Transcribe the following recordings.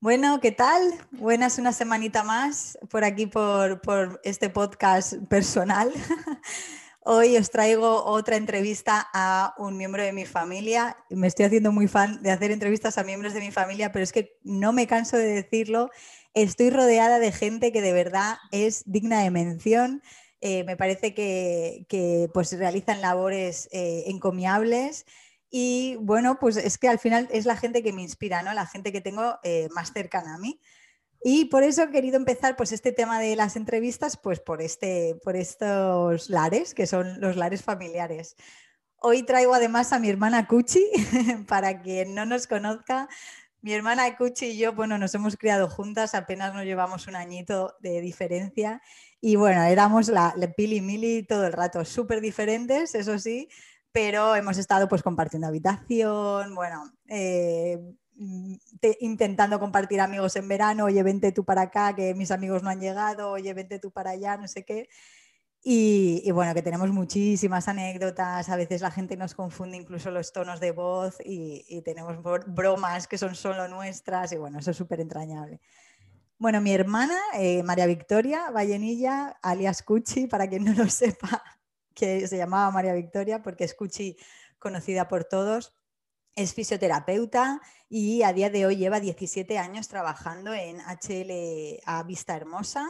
Bueno, ¿qué tal? Buenas una semanita más por aquí por, este podcast personal. Hoy os traigo otra entrevista a un miembro de mi familia. Me estoy haciendo muy fan de hacer entrevistas a miembros de mi familia, pero es que no me canso de decirlo. Estoy rodeada de gente que de verdad es digna de mención. Eh, me parece que, pues realizan labores eh, encomiables y bueno, pues es que al final es la gente que me inspira, ¿no? La gente que tengo eh, más cercana a mí. Y por eso he querido empezar pues este tema de las entrevistas pues por, este, por estos lares, que son los lares familiares. Hoy traigo además a mi hermana Cuchi, para quien no nos conozca. Mi hermana Cuchi y yo, bueno, nos hemos criado juntas, apenas nos llevamos un añito de diferencia. Y bueno, éramos la, la Pili Mili todo el rato, súper diferentes, eso sí, pero hemos estado pues compartiendo habitación, bueno, eh, intentando compartir amigos en verano, oye, vente tú para acá, que mis amigos no han llegado, oye, vente tú para allá, no sé qué. Y, bueno, que tenemos muchísimas anécdotas, a veces la gente nos confunde incluso los tonos de voz y, tenemos bromas que son solo nuestras y bueno, eso es súper entrañable. Bueno, mi hermana, eh, María Victoria Vallenilla, alias Cuchi, para quien no lo sepa, que se llamaba María Victoria, porque es Cuchi conocida por todos. Es fisioterapeuta y a día de hoy lleva 17 años trabajando en HLA Vista Hermosa,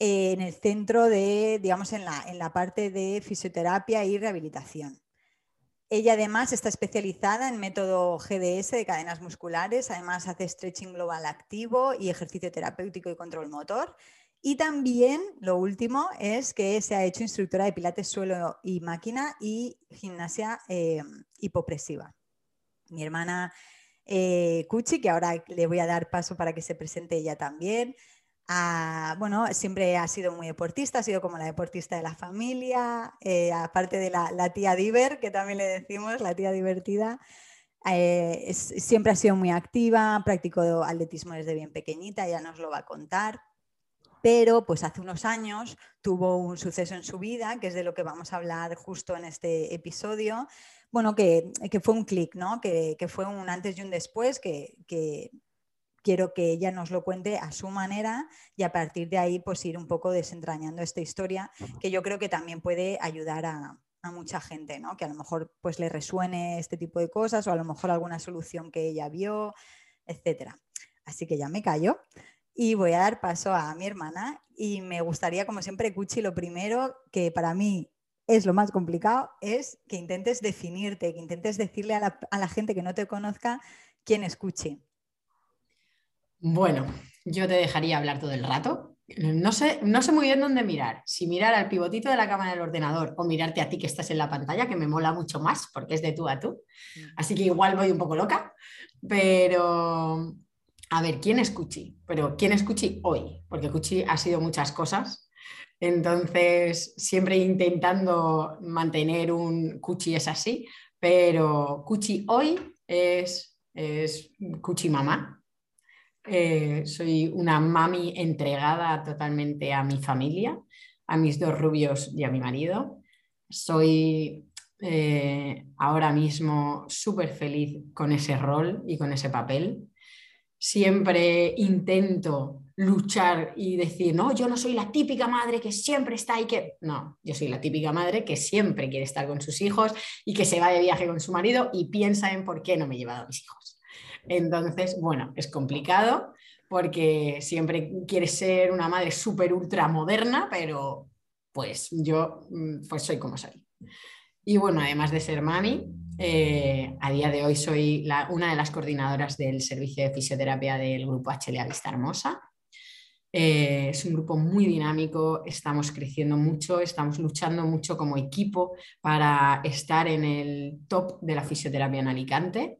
en el centro de, digamos, en la, en la parte de fisioterapia y rehabilitación. Ella además está especializada en método GDS de cadenas musculares, además hace stretching global activo y ejercicio terapéutico y control motor y también, lo último, es que se ha hecho instructora de pilates suelo y máquina y gimnasia eh, hipopresiva. Mi hermana eh, Cuchi, que ahora le voy a dar paso para que se presente ella también, bueno, siempre ha sido muy deportista, ha sido como la deportista de la familia, eh, aparte de la, tía Diver, que también le decimos, la tía divertida. siempre ha sido muy activa, practicó atletismo desde bien pequeñita, ya nos lo va a contar pero pues hace unos años tuvo un suceso en su vida, que es de lo que vamos a hablar justo en este episodio, bueno, que, fue un clic, ¿no? Que, fue un antes y un después, que, quiero que ella nos lo cuente a su manera y a partir de ahí pues ir un poco desentrañando esta historia, que yo creo que también puede ayudar a, mucha gente, ¿no? Que a lo mejor pues le resuene este tipo de cosas o a lo mejor alguna solución que ella vio, etcétera. Así que ya me callo. Y voy a dar paso a mi hermana y me gustaría, como siempre, Cuchi, lo primero que para mí es lo más complicado, es que intentes definirte, que intentes decirle a la, gente que no te conozca quién es Cuchi. Bueno, yo te dejaría hablar todo el rato. No sé, no sé muy bien dónde mirar. Si mirar al pivotito de la cámara del ordenador o mirarte a ti que estás en la pantalla, que me mola mucho más porque es de tú a tú. Mm. Así que igual voy un poco loca, pero a ver, ¿quién es Cuchi? Pero ¿quién es Cuchi hoy? Porque Cuchi ha sido muchas cosas. Entonces, siempre intentando mantener un Cuchi es así, pero Cuchi hoy es, es Cuchi mamá. Eh, soy una mami entregada totalmente a mi familia, a mis dos rubios y a mi marido. Soy eh, ahora mismo súper feliz con ese rol y con ese papel siempre intento luchar y decir, no, yo no soy la típica madre que siempre está y que... No, yo soy la típica madre que siempre quiere estar con sus hijos y que se va de viaje con su marido y piensa en por qué no me he llevado a mis hijos. Entonces, bueno, es complicado porque siempre quieres ser una madre súper ultra moderna, pero pues yo mm, pues soy como soy. Y bueno, además de ser mami, eh, a día de hoy soy una de las coordinadoras del servicio de fisioterapia del grupo HLA Vista Hermosa. Eh, es un grupo muy dinámico, estamos creciendo mucho, estamos luchando mucho como equipo para estar en el top de la fisioterapia en Alicante.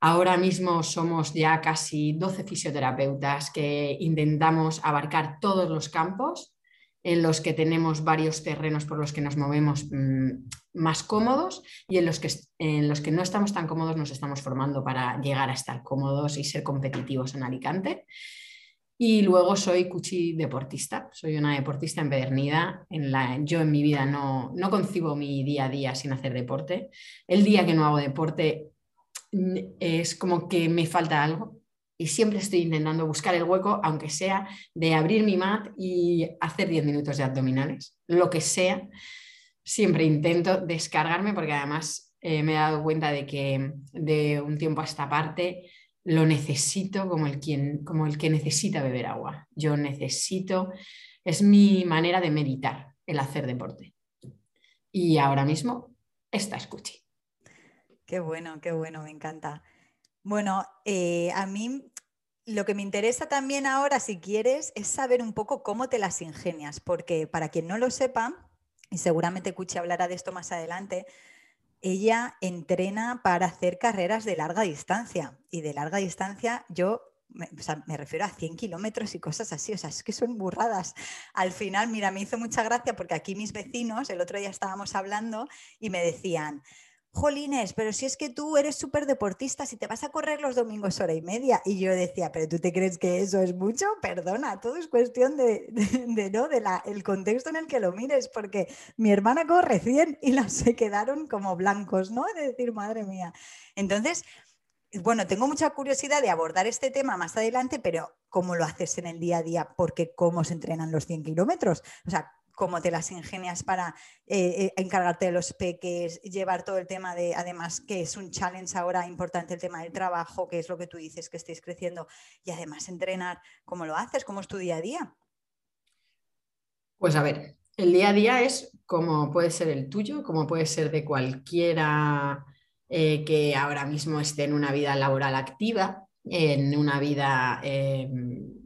Ahora mismo somos ya casi 12 fisioterapeutas que intentamos abarcar todos los campos en los que tenemos varios terrenos por los que nos movemos mm, más cómodos y en los, que, en los que no estamos tan cómodos nos estamos formando para llegar a estar cómodos y ser competitivos en Alicante. Y luego soy cuchi deportista, soy una deportista empedernida. En la, yo en mi vida no, no concibo mi día a día sin hacer deporte. El día que no hago deporte es como que me falta algo y siempre estoy intentando buscar el hueco, aunque sea de abrir mi mat y hacer 10 minutos de abdominales, lo que sea. Siempre intento descargarme porque además eh, me he dado cuenta de que de un tiempo a esta parte lo necesito como el, quien, como el que necesita beber agua. Yo necesito, es mi manera de meditar el hacer deporte. Y ahora mismo, esta escucha. Qué bueno, qué bueno, me encanta. Bueno, eh, a mí lo que me interesa también ahora, si quieres, es saber un poco cómo te las ingenias, porque para quien no lo sepa, y seguramente Cuchi hablará de esto más adelante, ella entrena para hacer carreras de larga distancia. Y de larga distancia yo me, refiero a 100 kilómetros y cosas así, o sea, es que son burradas. Al final, mira, me hizo mucha gracia porque aquí mis vecinos, el otro día estábamos hablando y me decían, Jolines, pero si es que tú eres súper deportista, si te vas a correr los domingos hora y media. Y yo decía, pero tú te crees que eso es mucho? Perdona, todo es cuestión de, ¿no? de contexto en el que lo mires, porque mi hermana corre 100 y las se quedaron como blancos, ¿no? De decir, madre mía. Entonces, bueno, tengo mucha curiosidad de abordar este tema más adelante, pero ¿cómo lo haces en el día a día? Porque cómo se entrenan los 100 kilómetros. O sea, cómo te las ingenias para eh, eh, encargarte de los peques, llevar todo el tema de, además, que es un challenge ahora importante, el tema del trabajo, que es lo que tú dices, que estéis creciendo, y además entrenar, ¿cómo lo haces? ¿Cómo es tu día a día? Pues a ver, el día a día es como puede ser el tuyo, como puede ser de cualquiera eh, que ahora mismo esté en una vida laboral activa, en una vida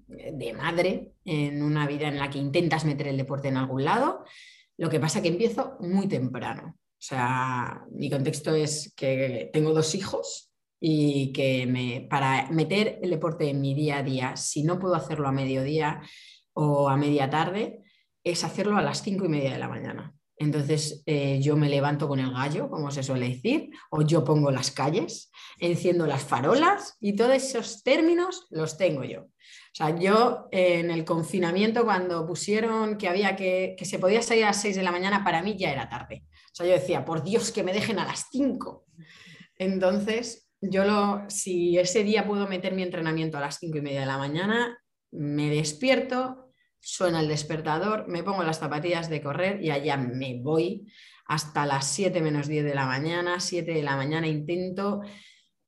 de madre, en una vida en la que intentas meter el deporte en algún lado. Lo que pasa que empiezo muy temprano. O sea, mi contexto es que tengo dos hijos y que me, para meter el deporte en mi día a día, si no puedo hacerlo a mediodía o a media tarde, es hacerlo a las cinco y media de la mañana. Entonces eh, yo me levanto con el gallo, como se suele decir, o yo pongo las calles, enciendo las farolas y todos esos términos los tengo yo. O sea, yo en el confinamiento, cuando pusieron que había que, que se podía salir a las 6 de la mañana, para mí ya era tarde. O sea, yo decía, por Dios, que me dejen a las 5. Entonces, yo lo, si ese día puedo meter mi entrenamiento a las 5 y media de la mañana, me despierto, suena el despertador, me pongo las zapatillas de correr y allá me voy hasta las 7 menos 10 de la mañana, 7 de la mañana intento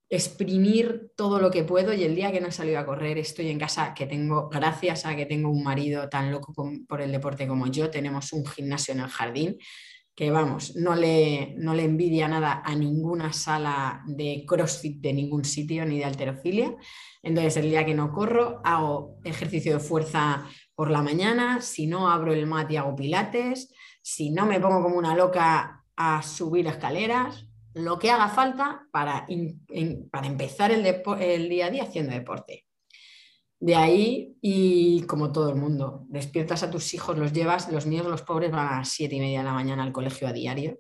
exprimir todo lo que puedo y el día que no he salido a correr estoy en casa que tengo, gracias a que tengo un marido tan loco por el deporte como yo, tenemos un gimnasio en el jardín que vamos, no le, no le envidia nada a ninguna sala de CrossFit de ningún sitio ni de alterofilia. Entonces el día que no corro hago ejercicio de fuerza por la mañana, si no abro el mat y hago pilates, si no me pongo como una loca a subir escaleras, lo que haga falta para, para empezar el, día a día haciendo deporte. De ahí, y como todo el mundo, despiertas a tus hijos, los llevas, los míos, los pobres, van a las siete y media de la mañana al colegio a diario,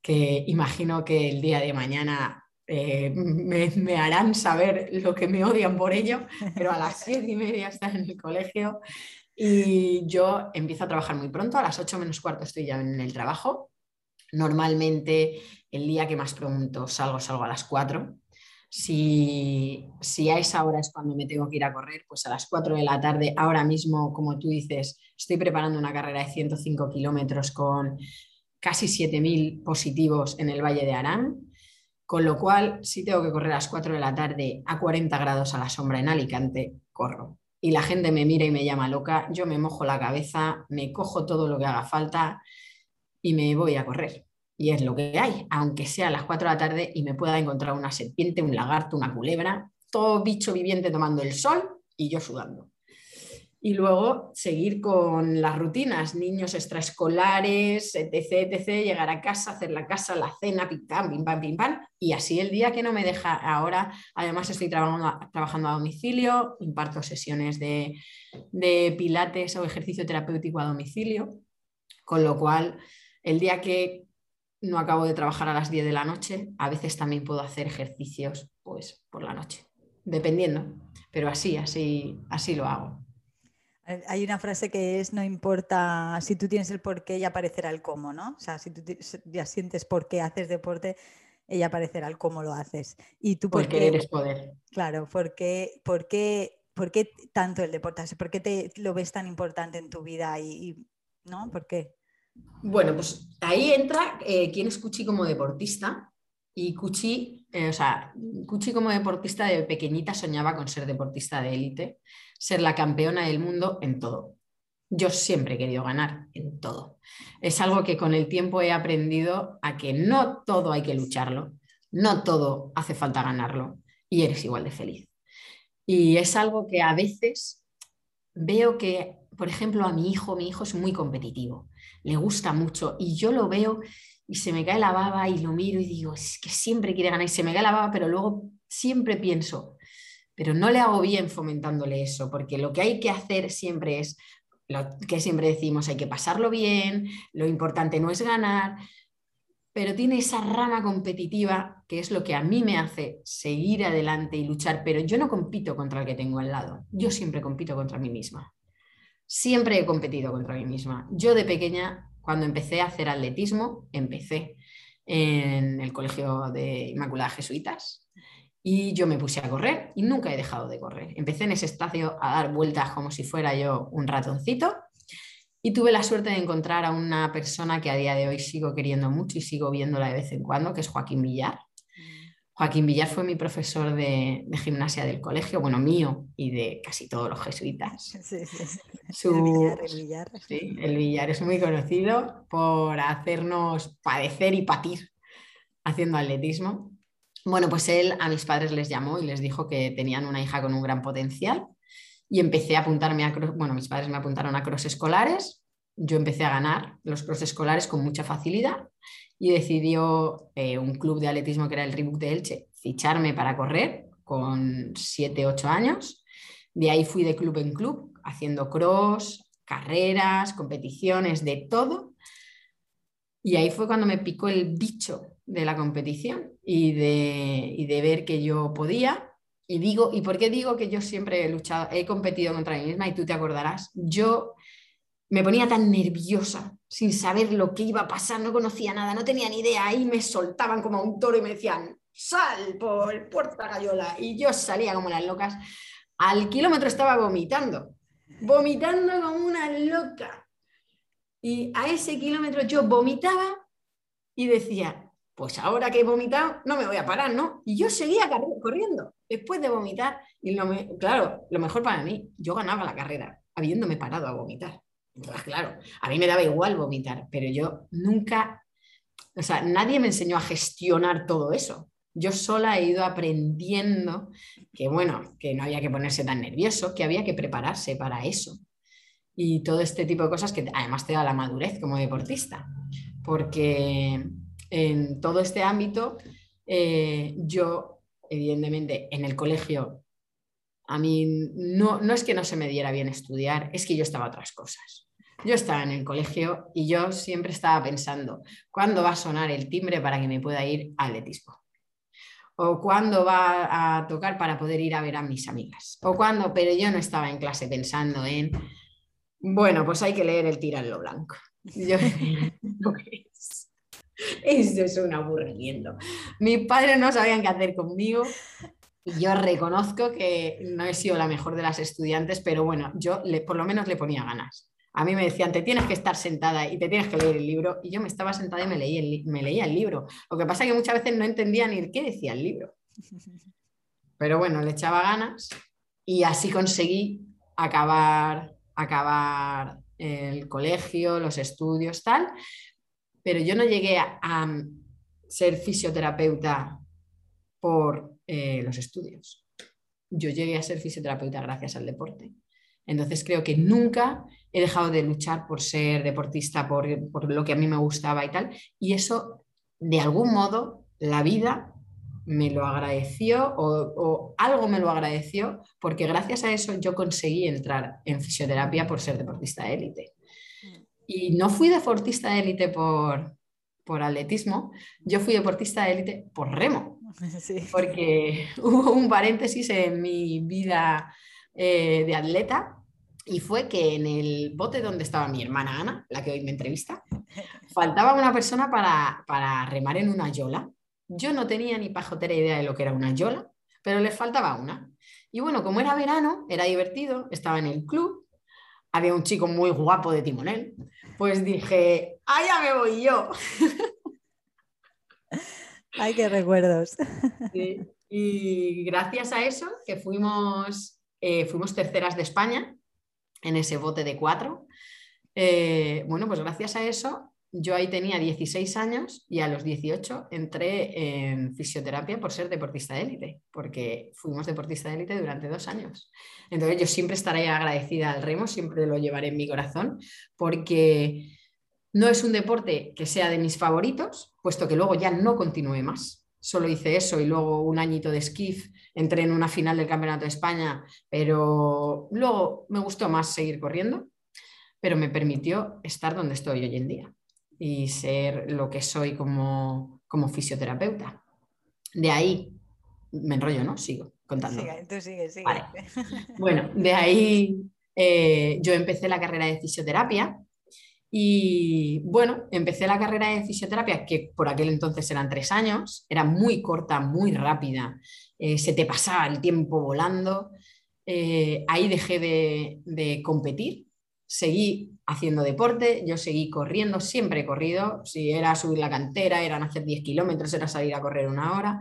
que imagino que el día de mañana eh, me, harán saber lo que me odian por ello, pero a las siete y media están en el colegio y yo empiezo a trabajar muy pronto, a las ocho menos cuarto estoy ya en el trabajo. Normalmente el día que más pronto salgo, salgo a las 4. Si, si, a esa hora es cuando me tengo que ir a correr, pues a las 4 de la tarde, ahora mismo, como tú dices, estoy preparando una carrera de 105 kilómetros con casi 7.000 positivos en el Valle de Arán, con lo cual, si tengo que correr a las 4 de la tarde a 40 grados a la sombra en Alicante, corro. Y la gente me mira y me llama loca, yo me mojo la cabeza, me cojo todo lo que haga falta y me voy a correr y es lo que hay, aunque sea a las 4 de la tarde y me pueda encontrar una serpiente, un lagarto, una culebra, todo bicho viviente tomando el sol y yo sudando. Y luego seguir con las rutinas, niños extraescolares, etc, etc, llegar a casa, hacer la casa, la cena, pim pam, pim pam, pim pam, y así el día que no me deja ahora, además estoy trabajando, trabajando a domicilio, imparto sesiones de, de pilates o ejercicio terapéutico a domicilio, con lo cual el día que no acabo de trabajar a las 10 de la noche, a veces también puedo hacer ejercicios pues por la noche, dependiendo, pero así, así, así lo hago. Hay una frase que es, no importa si tú tienes el por qué, ya aparecerá el cómo, ¿no? O sea, si tú ya sientes por qué haces deporte, ella aparecerá el cómo lo haces. Y tú porque eres poder. Claro, porque, porque, ¿por qué tanto el deporte? ¿Por qué te lo ves tan importante en tu vida? Y, ¿No? ¿Por qué? Bueno, pues ahí entra eh, quién es Cuchi como deportista. Y Cuchi, eh, o sea, Cuchi como deportista de pequeñita soñaba con ser deportista de élite, ser la campeona del mundo en todo. Yo siempre he querido ganar en todo. Es algo que con el tiempo he aprendido a que no todo hay que lucharlo, no todo hace falta ganarlo y eres igual de feliz. Y es algo que a veces veo que, por ejemplo, a mi hijo, mi hijo es muy competitivo, le gusta mucho y yo lo veo y se me cae la baba y lo miro y digo, es que siempre quiere ganar y se me cae la baba, pero luego siempre pienso, pero no le hago bien fomentándole eso, porque lo que hay que hacer siempre es lo que siempre decimos, hay que pasarlo bien, lo importante no es ganar, pero tiene esa rama competitiva que es lo que a mí me hace seguir adelante y luchar, pero yo no compito contra el que tengo al lado, yo siempre compito contra mí misma. Siempre he competido contra mí misma. Yo de pequeña, cuando empecé a hacer atletismo, empecé en el Colegio de Inmaculada Jesuitas, y yo me puse a correr y nunca he dejado de correr. Empecé en ese espacio a dar vueltas como si fuera yo un ratoncito y tuve la suerte de encontrar a una persona que a día de hoy sigo queriendo mucho y sigo viéndola de vez en cuando, que es Joaquín Villar. Joaquín Villar fue mi profesor de, gimnasia del colegio, bueno, mío y de casi todos los jesuitas. Sí, sí, el, Villar, el, Villar. Sí, el Villar es muy conocido por hacernos padecer y patir haciendo atletismo. Bueno, pues él a mis padres les llamó y les dijo que tenían una hija con un gran potencial y empecé a apuntarme a, bueno, mis padres me apuntaron a cross escolares, yo empecé a ganar los cross escolares con mucha facilidad y decidió eh, un club de atletismo que era el Reebok de Elche ficharme para correr con 7, 8 años. De ahí fui de club en club haciendo cross, carreras, competiciones, de todo. Y ahí fue cuando me picó el bicho de la competición y de, de ver que yo podía. Y digo, ¿y por qué digo que yo siempre he luchado, he competido contra mí misma? Y tú te acordarás, yo me ponía tan nerviosa sin saber lo que iba a pasar, no conocía nada, no tenía ni idea, ahí me soltaban como a un toro y me decían, sal por Puerta Gallola, y yo salía como las locas. Al kilómetro estaba vomitando, vomitando como una loca. Y a ese kilómetro yo vomitaba y decía, pues ahora que he vomitado, no me voy a parar, ¿no? Y yo seguía corriendo después de vomitar. Y claro, lo mejor para mí, yo ganaba la carrera habiéndome parado a vomitar. Entonces, claro, a mí me daba igual vomitar, pero yo nunca, o sea, nadie me enseñó a gestionar todo eso. Yo sola he ido aprendiendo que, bueno, que no había que ponerse tan nervioso, que había que prepararse para eso. Y todo este tipo de cosas que además te da la madurez como deportista. Porque en todo este ámbito, eh, yo, evidentemente, en el colegio, a mí no, no es que no se me diera bien estudiar, es que yo estaba a otras cosas. Yo estaba en el colegio y yo siempre estaba pensando, ¿cuándo va a sonar el timbre para que me pueda ir al atletismo? o cuándo va a tocar para poder ir a ver a mis amigas, o cuándo, pero yo no estaba en clase pensando en, bueno, pues hay que leer el lo blanco. Yo, Eso es un aburrimiento. Mis padres no sabían qué hacer conmigo. Y yo reconozco que no he sido la mejor de las estudiantes, pero bueno, yo por lo menos le ponía ganas. A mí me decían, te tienes que estar sentada y te tienes que leer el libro. Y yo me estaba sentada y me, leí el, me leía el libro. Lo que pasa es que muchas veces no entendía ni qué decía el libro. Pero bueno, le echaba ganas y así conseguí acabar, acabar el colegio, los estudios, tal pero yo no llegué a, ser fisioterapeuta por eh, los estudios. Yo llegué a ser fisioterapeuta gracias al deporte. Entonces creo que nunca he dejado de luchar por ser deportista, por, lo que a mí me gustaba y tal. Y eso, de algún modo, la vida me lo agradeció o, o, algo me lo agradeció porque gracias a eso yo conseguí entrar en fisioterapia por ser deportista de élite. Y no fui deportista de élite por, por atletismo, yo fui deportista de élite por remo. Porque hubo un paréntesis en mi vida eh, de atleta y fue que en el bote donde estaba mi hermana Ana, la que hoy me entrevista, faltaba una persona para, para remar en una yola. Yo no tenía ni pajotera idea de lo que era una yola, pero le faltaba una. Y bueno, como era verano, era divertido, estaba en el club, había un chico muy guapo de timonel, pues dije, ¡ah, me voy yo! ¡Ay, qué recuerdos! Y gracias a eso, que fuimos, eh, fuimos terceras de España en ese bote de cuatro, eh, bueno, pues gracias a eso yo ahí tenía 16 años y a los 18 entré en fisioterapia por ser deportista de élite, porque fuimos deportista de élite durante dos años. Entonces yo siempre estaré agradecida al remo, siempre lo llevaré en mi corazón, porque no es un deporte que sea de mis favoritos, puesto que luego ya no continué más. Solo hice eso y luego un añito de skiff, entré en una final del Campeonato de España, pero luego me gustó más seguir corriendo, pero me permitió estar donde estoy hoy en día y ser lo que soy como, como fisioterapeuta. De ahí, me enrollo, ¿no? Sigo contando. tú sigue, sigue. Bueno, de ahí eh, yo empecé la carrera de fisioterapia y bueno, empecé la carrera de fisioterapia, que por aquel entonces eran tres años, era muy corta, muy rápida, eh, se te pasaba el tiempo volando. Eh, ahí dejé de, competir, seguí haciendo deporte, yo seguí corriendo, siempre he corrido, si era subir la cantera, eran hacer 10 kilómetros, era salir a correr una hora.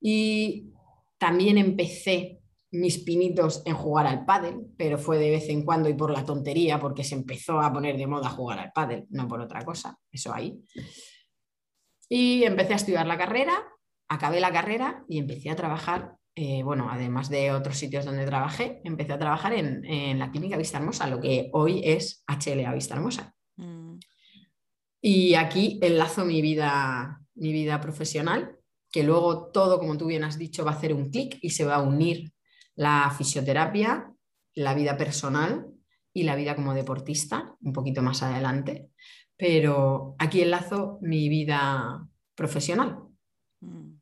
Y también empecé mis pinitos en jugar al pádel, pero fue de vez en cuando y por la tontería, porque se empezó a poner de moda jugar al pádel, no por otra cosa, eso ahí. Y empecé a estudiar la carrera, acabé la carrera y empecé a trabajar eh, bueno, además de otros sitios donde trabajé, empecé a trabajar en, la clínica Vista Hermosa, lo que hoy es HLA Vista Hermosa. Mm. Y aquí enlazo mi vida, mi vida profesional, que luego todo, como tú bien has dicho, va a hacer un clic y se va a unir la fisioterapia, la vida personal y la vida como deportista, un poquito más adelante. Pero aquí enlazo mi vida profesional.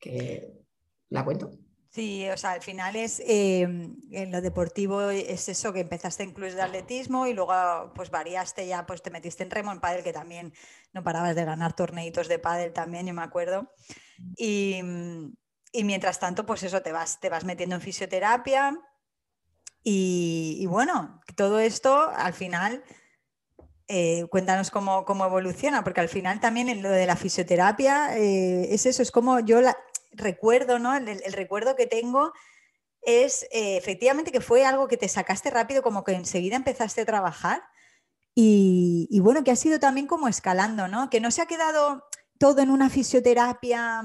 Que la cuento. Sí, o sea, al final es em, en lo deportivo es eso que empezaste en clubes de atletismo y luego pues variaste ya, pues te metiste en remo en pádel que también no parabas de ganar torneitos de pádel también, yo me acuerdo. Y, mientras tanto, pues eso, te vas, te vas metiendo en fisioterapia y, bueno, todo esto al final, eh, cuéntanos cómo, evoluciona, porque al final también en lo de la fisioterapia eh, es eso, es como yo la, recuerdo, ¿no? El, recuerdo que tengo es eh, efectivamente que fue algo que te sacaste rápido, como que enseguida empezaste a trabajar. Y, y, bueno, que ha sido también como escalando, ¿no? Que no se ha quedado todo en una fisioterapia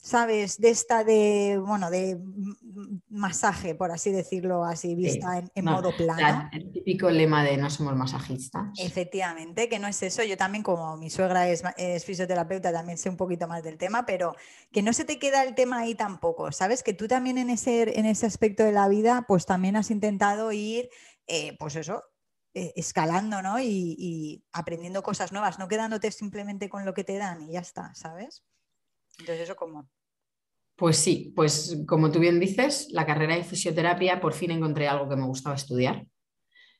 ¿sabes? De esta de, bueno, de masaje, por así decirlo, así vista en, modo plano. El típico lema de no somos masajistas. Efectivamente, que no es eso. Yo también, como mi suegra es, fisioterapeuta, también sé un poquito más del tema, pero que no se te queda el tema ahí tampoco, ¿sabes? Que tú también en ese, en ese aspecto de la vida, pues también has intentado ir, eh, pues eso, eh, escalando, ¿no? Y, y aprendiendo cosas nuevas, no quedándote simplemente con lo que te dan y ya está, ¿sabes? Entonces, ¿eso cómo? Pues sí, pues como tú bien dices, la carrera de fisioterapia por fin encontré algo que me gustaba estudiar.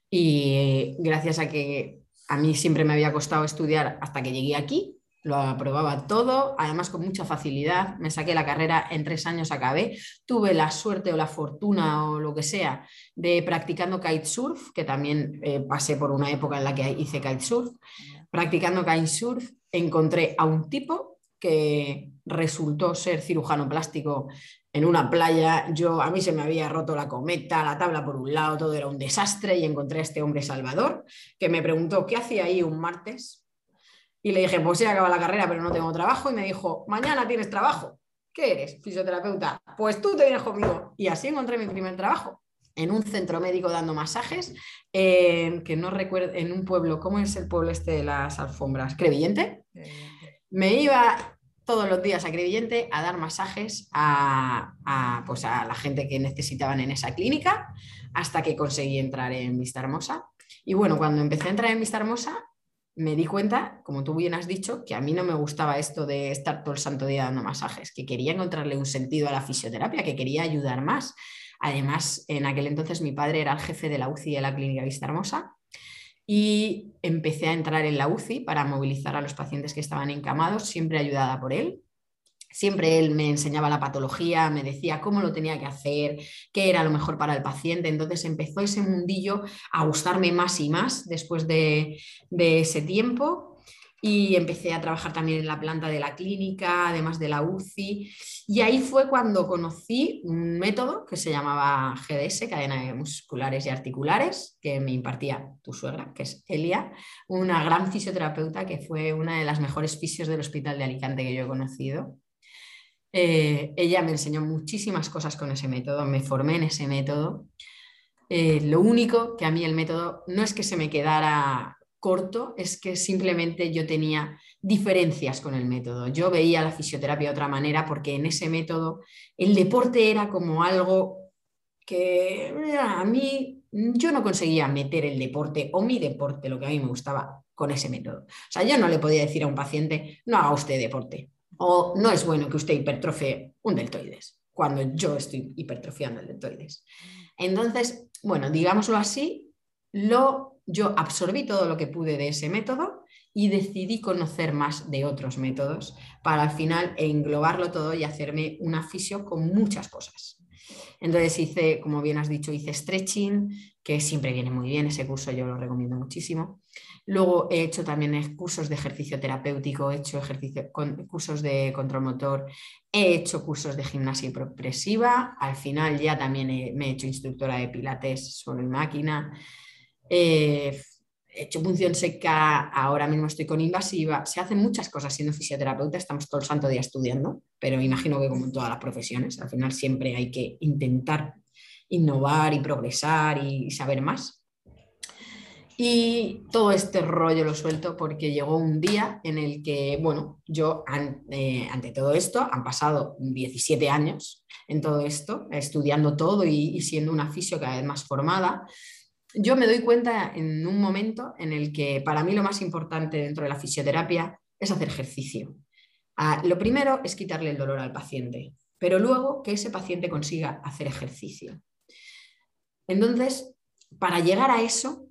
Y gracias a que a mí siempre me había costado estudiar hasta que llegué aquí, lo aprobaba todo, además con mucha facilidad, me saqué la carrera en tres años, acabé, tuve la suerte o la fortuna o lo que sea de practicando kitesurf, que también eh, pasé por una época en la que hice kitesurf, practicando kitesurf encontré a un tipo que resultó ser cirujano plástico en una playa. Yo, a mí se me había roto la cometa, la tabla por un lado, todo era un desastre y encontré a este hombre Salvador que me preguntó qué hacía ahí un martes. Y le dije, pues sí, acaba la carrera, pero no tengo trabajo. Y me dijo, mañana tienes trabajo. ¿Qué eres? Fisioterapeuta. Pues tú te vienes conmigo. Y así encontré mi primer trabajo en un centro médico dando masajes, que no recuerdo, en un pueblo, ¿cómo es el pueblo este de las alfombras? ¿Crevillente? Me iba todos los días a Crevillente a dar masajes a, pues a la gente que necesitaban en esa clínica hasta que conseguí entrar en Vista Hermosa. Y bueno, cuando empecé a entrar en Vista Hermosa, me di cuenta, como tú bien has dicho, que a mí no me gustaba esto de estar todo el santo día dando masajes, que quería encontrarle un sentido a la fisioterapia, que quería ayudar más. Además, en aquel entonces mi padre era el jefe de la UCI de la Clínica Vista Hermosa y empecé a entrar en la UCI para movilizar a los pacientes que estaban encamados, siempre ayudada por él. Siempre él me enseñaba la patología, me decía cómo lo tenía que hacer, qué era lo mejor para el paciente. Entonces empezó ese mundillo a gustarme más y más después de, de ese tiempo y empecé a trabajar también en la planta de la clínica, además de la UCI. Y ahí fue cuando conocí un método que se llamaba GDS, cadena musculares y articulares, que me impartía tu suegra, que es Elia, una gran fisioterapeuta que fue una de las mejores fisios del Hospital de Alicante que yo he conocido. Eh, ella me enseñó muchísimas cosas con ese método, me formé en ese método. Eh, lo único que a mí el método no es que se me quedara corto es que simplemente yo tenía diferencias con el método. Yo veía la fisioterapia de otra manera porque en ese método el deporte era como algo que a mí yo no conseguía meter el deporte o mi deporte, lo que a mí me gustaba, con ese método. O sea, yo no le podía decir a un paciente, no haga usted deporte o no es bueno que usted hipertrofie un deltoides cuando yo estoy hipertrofiando el deltoides. Entonces, bueno, digámoslo así, lo yo absorbí todo lo que pude de ese método y decidí conocer más de otros métodos para al final englobarlo todo y hacerme una fisio con muchas cosas. Entonces hice, como bien has dicho, hice stretching, que siempre viene muy bien, ese curso yo lo recomiendo muchísimo. Luego he hecho también cursos de ejercicio terapéutico, he hecho cursos de control motor, he hecho cursos de gimnasia progresiva, al final ya también me he hecho instructora de pilates solo en máquina, eh, he hecho punción seca, ahora mismo estoy con invasiva, se hacen muchas cosas siendo fisioterapeuta, estamos todo el santo día estudiando, pero imagino que como en todas las profesiones, al final siempre hay que intentar innovar y progresar y saber más. Y todo este rollo lo suelto porque llegó un día en el que, bueno, yo eh, ante todo esto, han pasado 17 años en todo esto, estudiando todo y, y siendo una fisio cada vez más formada, yo me doy cuenta en un momento en el que para mí lo más importante dentro de la fisioterapia es hacer ejercicio. Ah, lo primero es quitarle el dolor al paciente, pero luego que ese paciente consiga hacer ejercicio. Entonces, para llegar a eso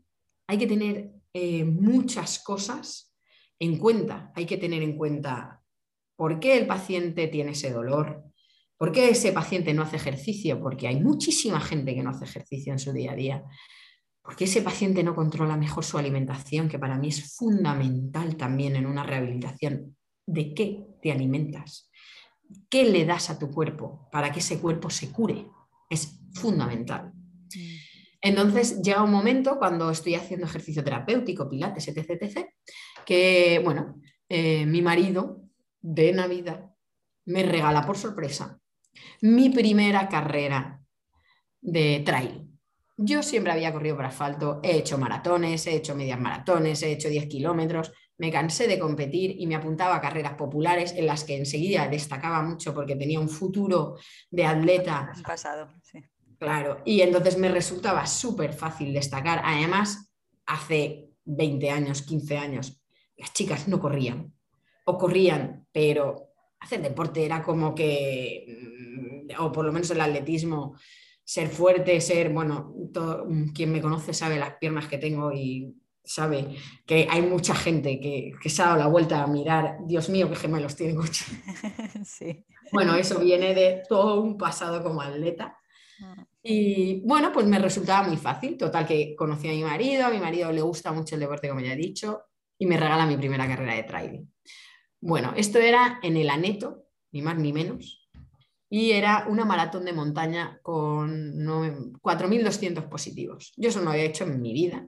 hay que tener eh, muchas cosas en cuenta. Hay que tener en cuenta por qué el paciente tiene ese dolor, por qué ese paciente no hace ejercicio, porque hay muchísima gente que no hace ejercicio en su día a día. Porque ese paciente no controla mejor su alimentación, que para mí es fundamental también en una rehabilitación. ¿De qué te alimentas? ¿Qué le das a tu cuerpo para que ese cuerpo se cure? Es fundamental. Mm. Entonces llega un momento cuando estoy haciendo ejercicio terapéutico, pilates, etc., etc., que, bueno, eh, mi marido de Navidad me regala por sorpresa mi primera carrera de trail. Yo siempre había corrido por asfalto, he hecho maratones, he hecho medias maratones, he hecho 10 kilómetros, me cansé de competir y me apuntaba a carreras populares en las que enseguida destacaba mucho porque tenía un futuro de atleta. pasado, sí. Claro, y entonces me resultaba súper fácil destacar. Además, hace 20 años, 15 años, las chicas no corrían, o corrían, pero hacer deporte era como que, mm, o por lo menos el atletismo, ser fuerte, ser, bueno, todo, quien me conoce sabe las piernas que tengo y sabe que hay mucha gente que, se ha dado la vuelta a mirar, Dios mío, qué gemelos tiene coche. Sí. Bueno, eso viene de todo un pasado como atleta. Ah. Y bueno, pues me resultaba muy fácil. Total, que conocí a mi marido, a mi marido le gusta mucho el deporte, como ya he dicho, y me regala mi primera carrera de trail. Bueno, esto era en el Aneto, ni más ni menos, y era una maratón de montaña con 4.200 positivos. Yo eso no había hecho en mi vida.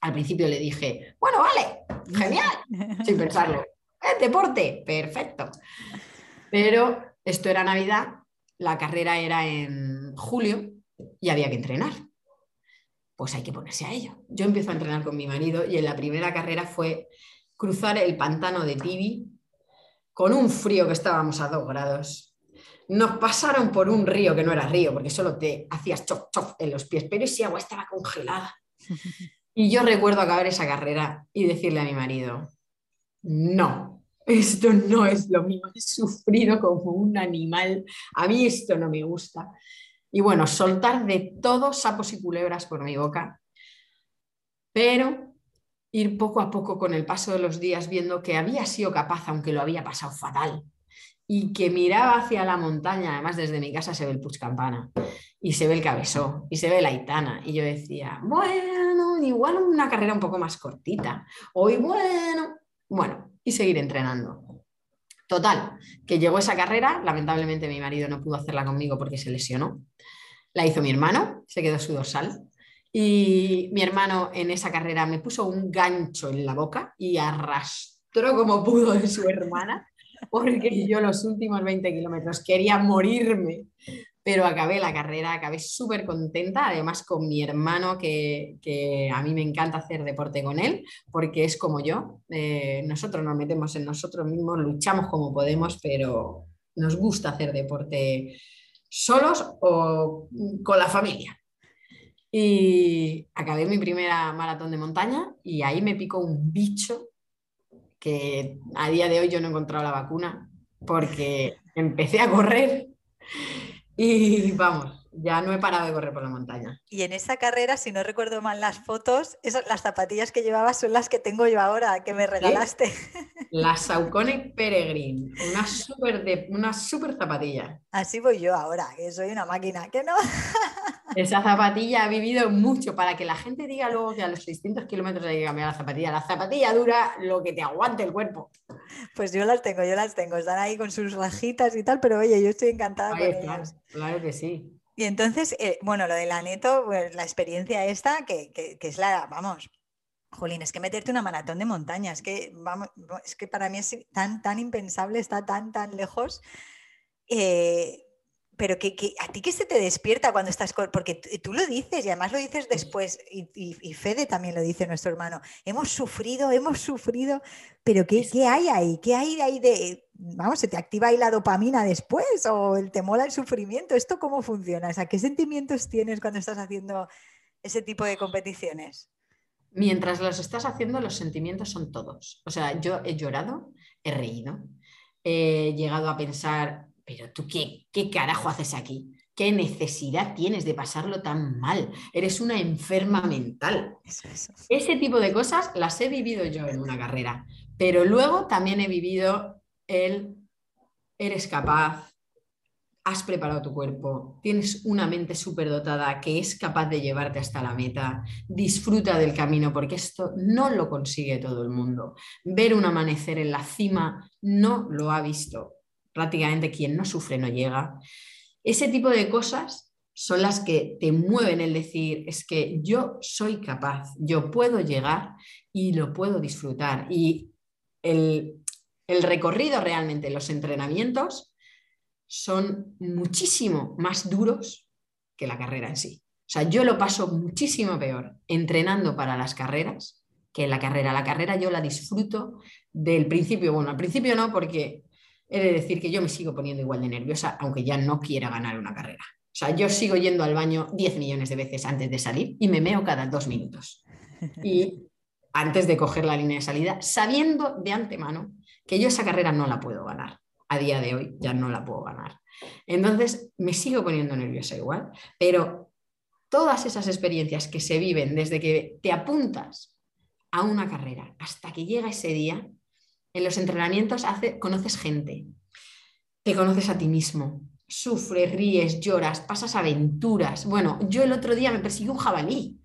Al principio le dije, bueno, vale, genial, sin pensarlo. ¿Eh, deporte, perfecto. Pero esto era Navidad, la carrera era en julio y había que entrenar. Pues hay que ponerse a ello. Yo empiezo a entrenar con mi marido y en la primera carrera fue cruzar el pantano de Tibi con un frío que estábamos a dos grados nos pasaron por un río que no era río, porque solo te hacías chop chop en los pies, pero ese agua estaba congelada. Y yo recuerdo acabar esa carrera y decirle a mi marido, no, esto no es lo mío, he sufrido como un animal, a mí esto no me gusta. Y bueno, soltar de todos sapos y culebras por mi boca, pero ir poco a poco con el paso de los días viendo que había sido capaz, aunque lo había pasado fatal, y que miraba hacia la montaña, además desde mi casa se ve el Puchcampana, y se ve el Cabezó, y se ve la Itana, y yo decía, bueno, igual una carrera un poco más cortita, hoy bueno, bueno, y seguir entrenando. Total, que llegó esa carrera, lamentablemente mi marido no pudo hacerla conmigo porque se lesionó. La hizo mi hermano, se quedó su dorsal. Y mi hermano en esa carrera me puso un gancho en la boca y arrastró como pudo de su hermana, porque yo los últimos 20 kilómetros quería morirme pero acabé la carrera, acabé súper contenta, además con mi hermano, que, a mí me encanta hacer deporte con él, porque es como yo, eh, nosotros nos metemos en nosotros mismos, luchamos como podemos, pero nos gusta hacer deporte solos o con la familia. Y acabé mi primera maratón de montaña y ahí me picó un bicho que a día de hoy yo no he encontrado la vacuna porque empecé a correr y vamos, ya no he parado de correr por la montaña. Y en esa carrera, si no recuerdo mal las fotos, esas, las zapatillas que llevabas son las que tengo yo ahora, que me regalaste. La Saucony Peregrine, una súper una super zapatilla. Así voy yo ahora, que soy una máquina, que no. Esa zapatilla ha vivido mucho para que la gente diga luego que a los 600 kilómetros hay que cambiar la zapatilla. La zapatilla dura lo que te aguante el cuerpo. Pues yo las tengo, yo las tengo. Están ahí con sus rajitas y tal, pero oye, yo estoy encantada con ellas. Claro que sí. Y entonces, eh, bueno, lo de la neto, pues, la experiencia esta, que, es la, vamos, Jolín, es que meterte una maratón de montaña, es que, vamos, es que para mí es tan, tan impensable, está tan, tan lejos. Eh, pero que, a ti qué se te despierta cuando estás, porque tú lo dices y además lo dices después, y, Fede también lo dice nuestro hermano, hemos sufrido, hemos sufrido, pero ¿qué, ¿qué, hay ahí? ¿Qué hay ahí de, vamos, se te activa ahí la dopamina después o el, te mola el sufrimiento? ¿Esto cómo funciona? O sea, ¿qué sentimientos tienes cuando estás haciendo ese tipo de competiciones? Mientras los estás haciendo, los sentimientos son todos. O sea, yo he llorado, he reído, he llegado a pensar, pero tú qué, qué carajo haces aquí? ¿Qué necesidad tienes de pasarlo tan mal? Eres una enferma mental. Ese tipo de cosas las he vivido yo en una carrera, pero luego también he vivido el eres capaz, has preparado tu cuerpo, tienes una mente dotada que es capaz de llevarte hasta la meta, disfruta del camino porque esto no lo consigue todo el mundo. Ver un amanecer en la cima no lo ha visto prácticamente quien no sufre no llega. Ese tipo de cosas son las que te mueven el decir, es que yo soy capaz, yo puedo llegar y lo puedo disfrutar. Y el, el recorrido realmente, los entrenamientos son muchísimo más duros que la carrera en sí. O sea, yo lo paso muchísimo peor entrenando para las carreras que la carrera. La carrera yo la disfruto del principio. Bueno, al principio no, porque he de decir que yo me sigo poniendo igual de nerviosa, aunque ya no quiera ganar una carrera. O sea, yo sigo yendo al baño 10 millones de veces antes de salir y me meo cada dos minutos. Y antes de coger la línea de salida, sabiendo de antemano que yo esa carrera no la puedo ganar. A día de hoy ya no la puedo ganar. Entonces, me sigo poniendo nerviosa igual, pero todas esas experiencias que se viven desde que te apuntas a una carrera hasta que llega ese día, en los entrenamientos hace, conoces gente, te conoces a ti mismo, sufres, ríes, lloras, pasas aventuras. Bueno, yo el otro día me persiguió un jabalí.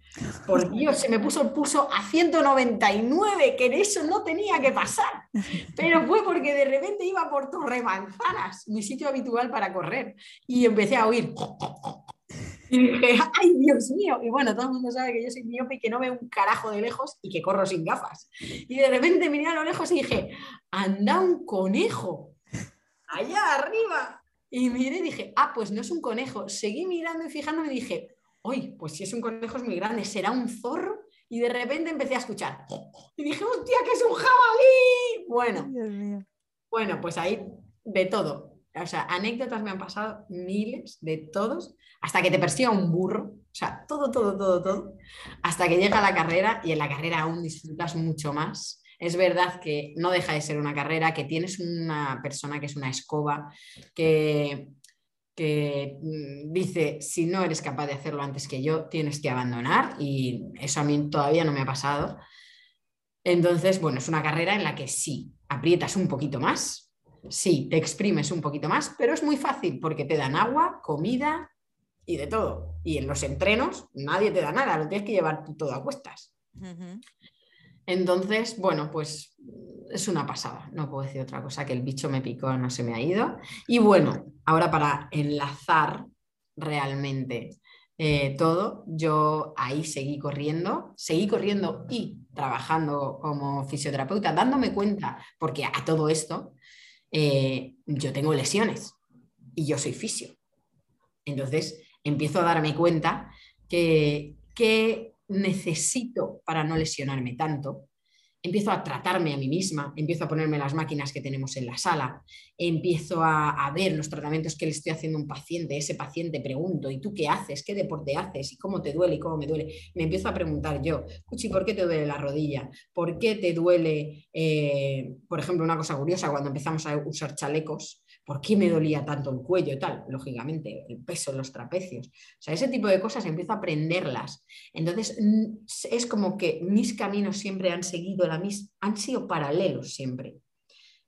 Por Dios, se me puso el pulso a 199, que de eso no tenía que pasar. Pero fue porque de repente iba por Torremanzanas, mi sitio habitual para correr, y empecé a oír y dije, ay Dios mío, y bueno, todo el mundo sabe que yo soy miope y que no veo un carajo de lejos y que corro sin gafas. Y de repente miré a lo lejos y dije, anda un conejo, allá arriba. Y miré y dije, ah, pues no es un conejo. Seguí mirando y fijándome y dije, uy, pues si es un conejo es muy grande, será un zorro. Y de repente empecé a escuchar. Y dije, hostia, que es un jabalí. Bueno, bueno, pues ahí de todo o sea, anécdotas me han pasado miles de todos, hasta que te persiga un burro, o sea, todo, todo, todo, todo, hasta que llega la carrera y en la carrera aún disfrutas mucho más. Es verdad que no deja de ser una carrera, que tienes una persona que es una escoba, que que mm, dice, si no eres capaz de hacerlo antes que yo, tienes que abandonar y eso a mí todavía no me ha pasado. Entonces, bueno, es una carrera en la que sí, aprietas un poquito más, sí, te exprimes un poquito más, pero es muy fácil porque te dan agua, comida y de todo. Y en los entrenos nadie te da nada, lo tienes que llevar todo a cuestas. Entonces, bueno, pues es una pasada, no puedo decir otra cosa, que el bicho me picó, no se me ha ido. Y bueno, ahora para enlazar realmente eh, todo, yo ahí seguí corriendo, seguí corriendo y trabajando como fisioterapeuta, dándome cuenta, porque a todo esto eh, yo tengo lesiones y yo soy fisio. Entonces empiezo a darme cuenta que, que necesito para no lesionarme tanto empiezo a tratarme a mí misma, empiezo a ponerme las máquinas que tenemos en la sala, empiezo a, ver los tratamientos que le estoy haciendo a un paciente, ese paciente pregunto, ¿y tú qué haces? ¿Qué deporte haces? ¿Y cómo te duele? ¿Y cómo me duele? Me empiezo a preguntar yo, Cuchi, ¿por qué te duele la rodilla? ¿Por qué te duele, eh, por ejemplo, una cosa curiosa, cuando empezamos a usar chalecos? ¿Por qué me dolía tanto el cuello y tal? Lógicamente, el peso los trapecios. O sea, ese tipo de cosas empiezo a aprenderlas. Entonces, es como que mis caminos siempre han seguido la misma, han sido paralelos siempre.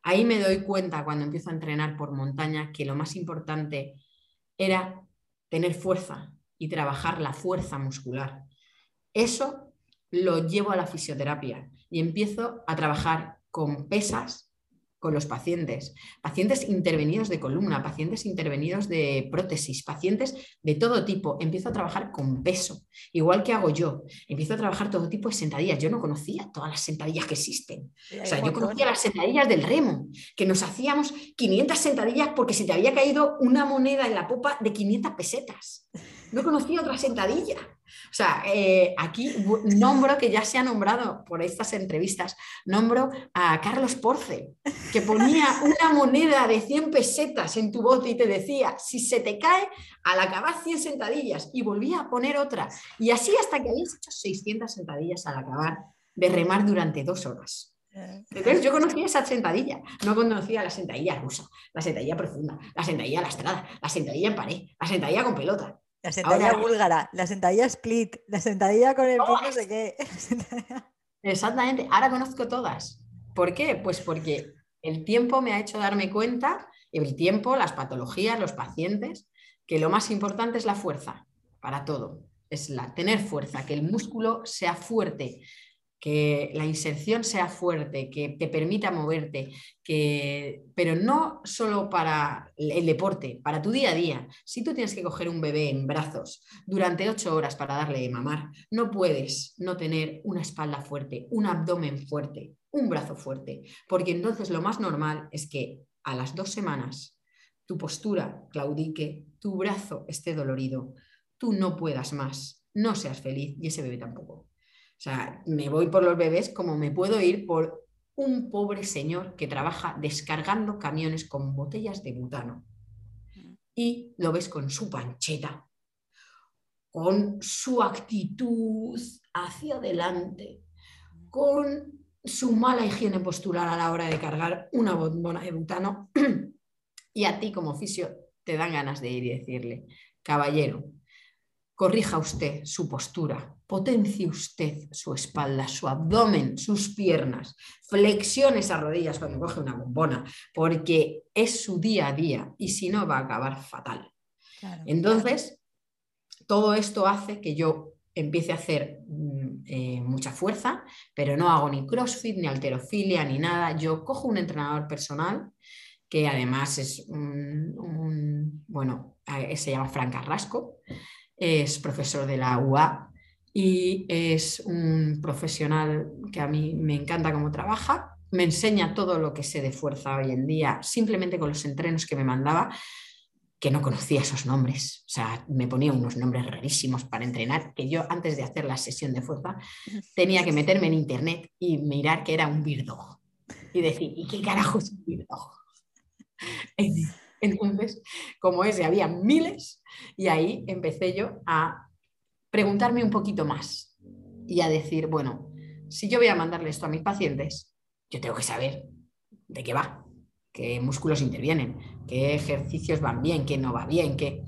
Ahí me doy cuenta cuando empiezo a entrenar por montaña que lo más importante era tener fuerza y trabajar la fuerza muscular. Eso lo llevo a la fisioterapia y empiezo a trabajar con pesas con los pacientes, pacientes intervenidos de columna, pacientes intervenidos de prótesis, pacientes de todo tipo. Empiezo a trabajar con peso, igual que hago yo. Empiezo a trabajar todo tipo de sentadillas. Yo no conocía todas las sentadillas que existen. O sea, yo conocía las sentadillas del remo, que nos hacíamos 500 sentadillas porque se te había caído una moneda en la popa de 500 pesetas. No conocía otra sentadilla. O sea, eh, aquí nombro que ya se ha nombrado por estas entrevistas, nombro a Carlos Porce, que ponía una moneda de 100 pesetas en tu bote y te decía, si se te cae, al acabar 100 sentadillas y volvía a poner otra. Y así hasta que habías hecho 600 sentadillas al acabar de remar durante dos horas. Entonces yo conocía esa sentadilla, no conocía la sentadilla rusa, la sentadilla profunda, la sentadilla lastrada, la sentadilla en pared, la sentadilla con pelota. La sentadilla búlgara, la sentadilla split, la sentadilla con el no sé qué. Exactamente, ahora conozco todas. ¿Por qué? Pues porque el tiempo me ha hecho darme cuenta, el tiempo, las patologías, los pacientes, que lo más importante es la fuerza para todo. Es la tener fuerza, que el músculo sea fuerte, que la inserción sea fuerte, que te permita moverte, que... pero no solo para el deporte, para tu día a día. Si tú tienes que coger un bebé en brazos durante ocho horas para darle de mamar, no puedes no tener una espalda fuerte, un abdomen fuerte, un brazo fuerte, porque entonces lo más normal es que a las dos semanas tu postura claudique, tu brazo esté dolorido, tú no puedas más, no seas feliz y ese bebé tampoco. O sea, me voy por los bebés como me puedo ir por un pobre señor que trabaja descargando camiones con botellas de butano. Y lo ves con su pancheta, con su actitud hacia adelante, con su mala higiene postural a la hora de cargar una bombona de butano. y a ti como oficio te dan ganas de ir y decirle, caballero, corrija usted su postura, potencie usted su espalda, su abdomen, sus piernas, flexione esas rodillas cuando coge una bombona, porque es su día a día y si no va a acabar fatal. Entonces, todo esto hace que yo empiece a hacer mm, eh, mucha fuerza, pero no hago ni crossfit, ni alterofilia, ni nada. Yo cojo un entrenador personal que además es un, bueno, eh, se llama Frank Carrasco, es profesor de la UA y es un profesional que a mí me encanta cómo trabaja. Me enseña todo lo que sé de fuerza hoy en día, simplemente con los entrenos que me mandaba, que no conocía esos nombres. O sea, me ponía unos nombres rarísimos para entrenar, que yo antes de hacer la sesión de fuerza tenía que meterme en internet y mirar que era un birdo Y decir, ¿y qué carajo es un birdo Entonces, como ese, había miles y ahí empecé yo a preguntarme un poquito más y a decir, bueno, si yo voy a mandarle esto a mis pacientes, yo tengo que saber de qué va, qué músculos intervienen, qué ejercicios van bien, qué no va bien, qué...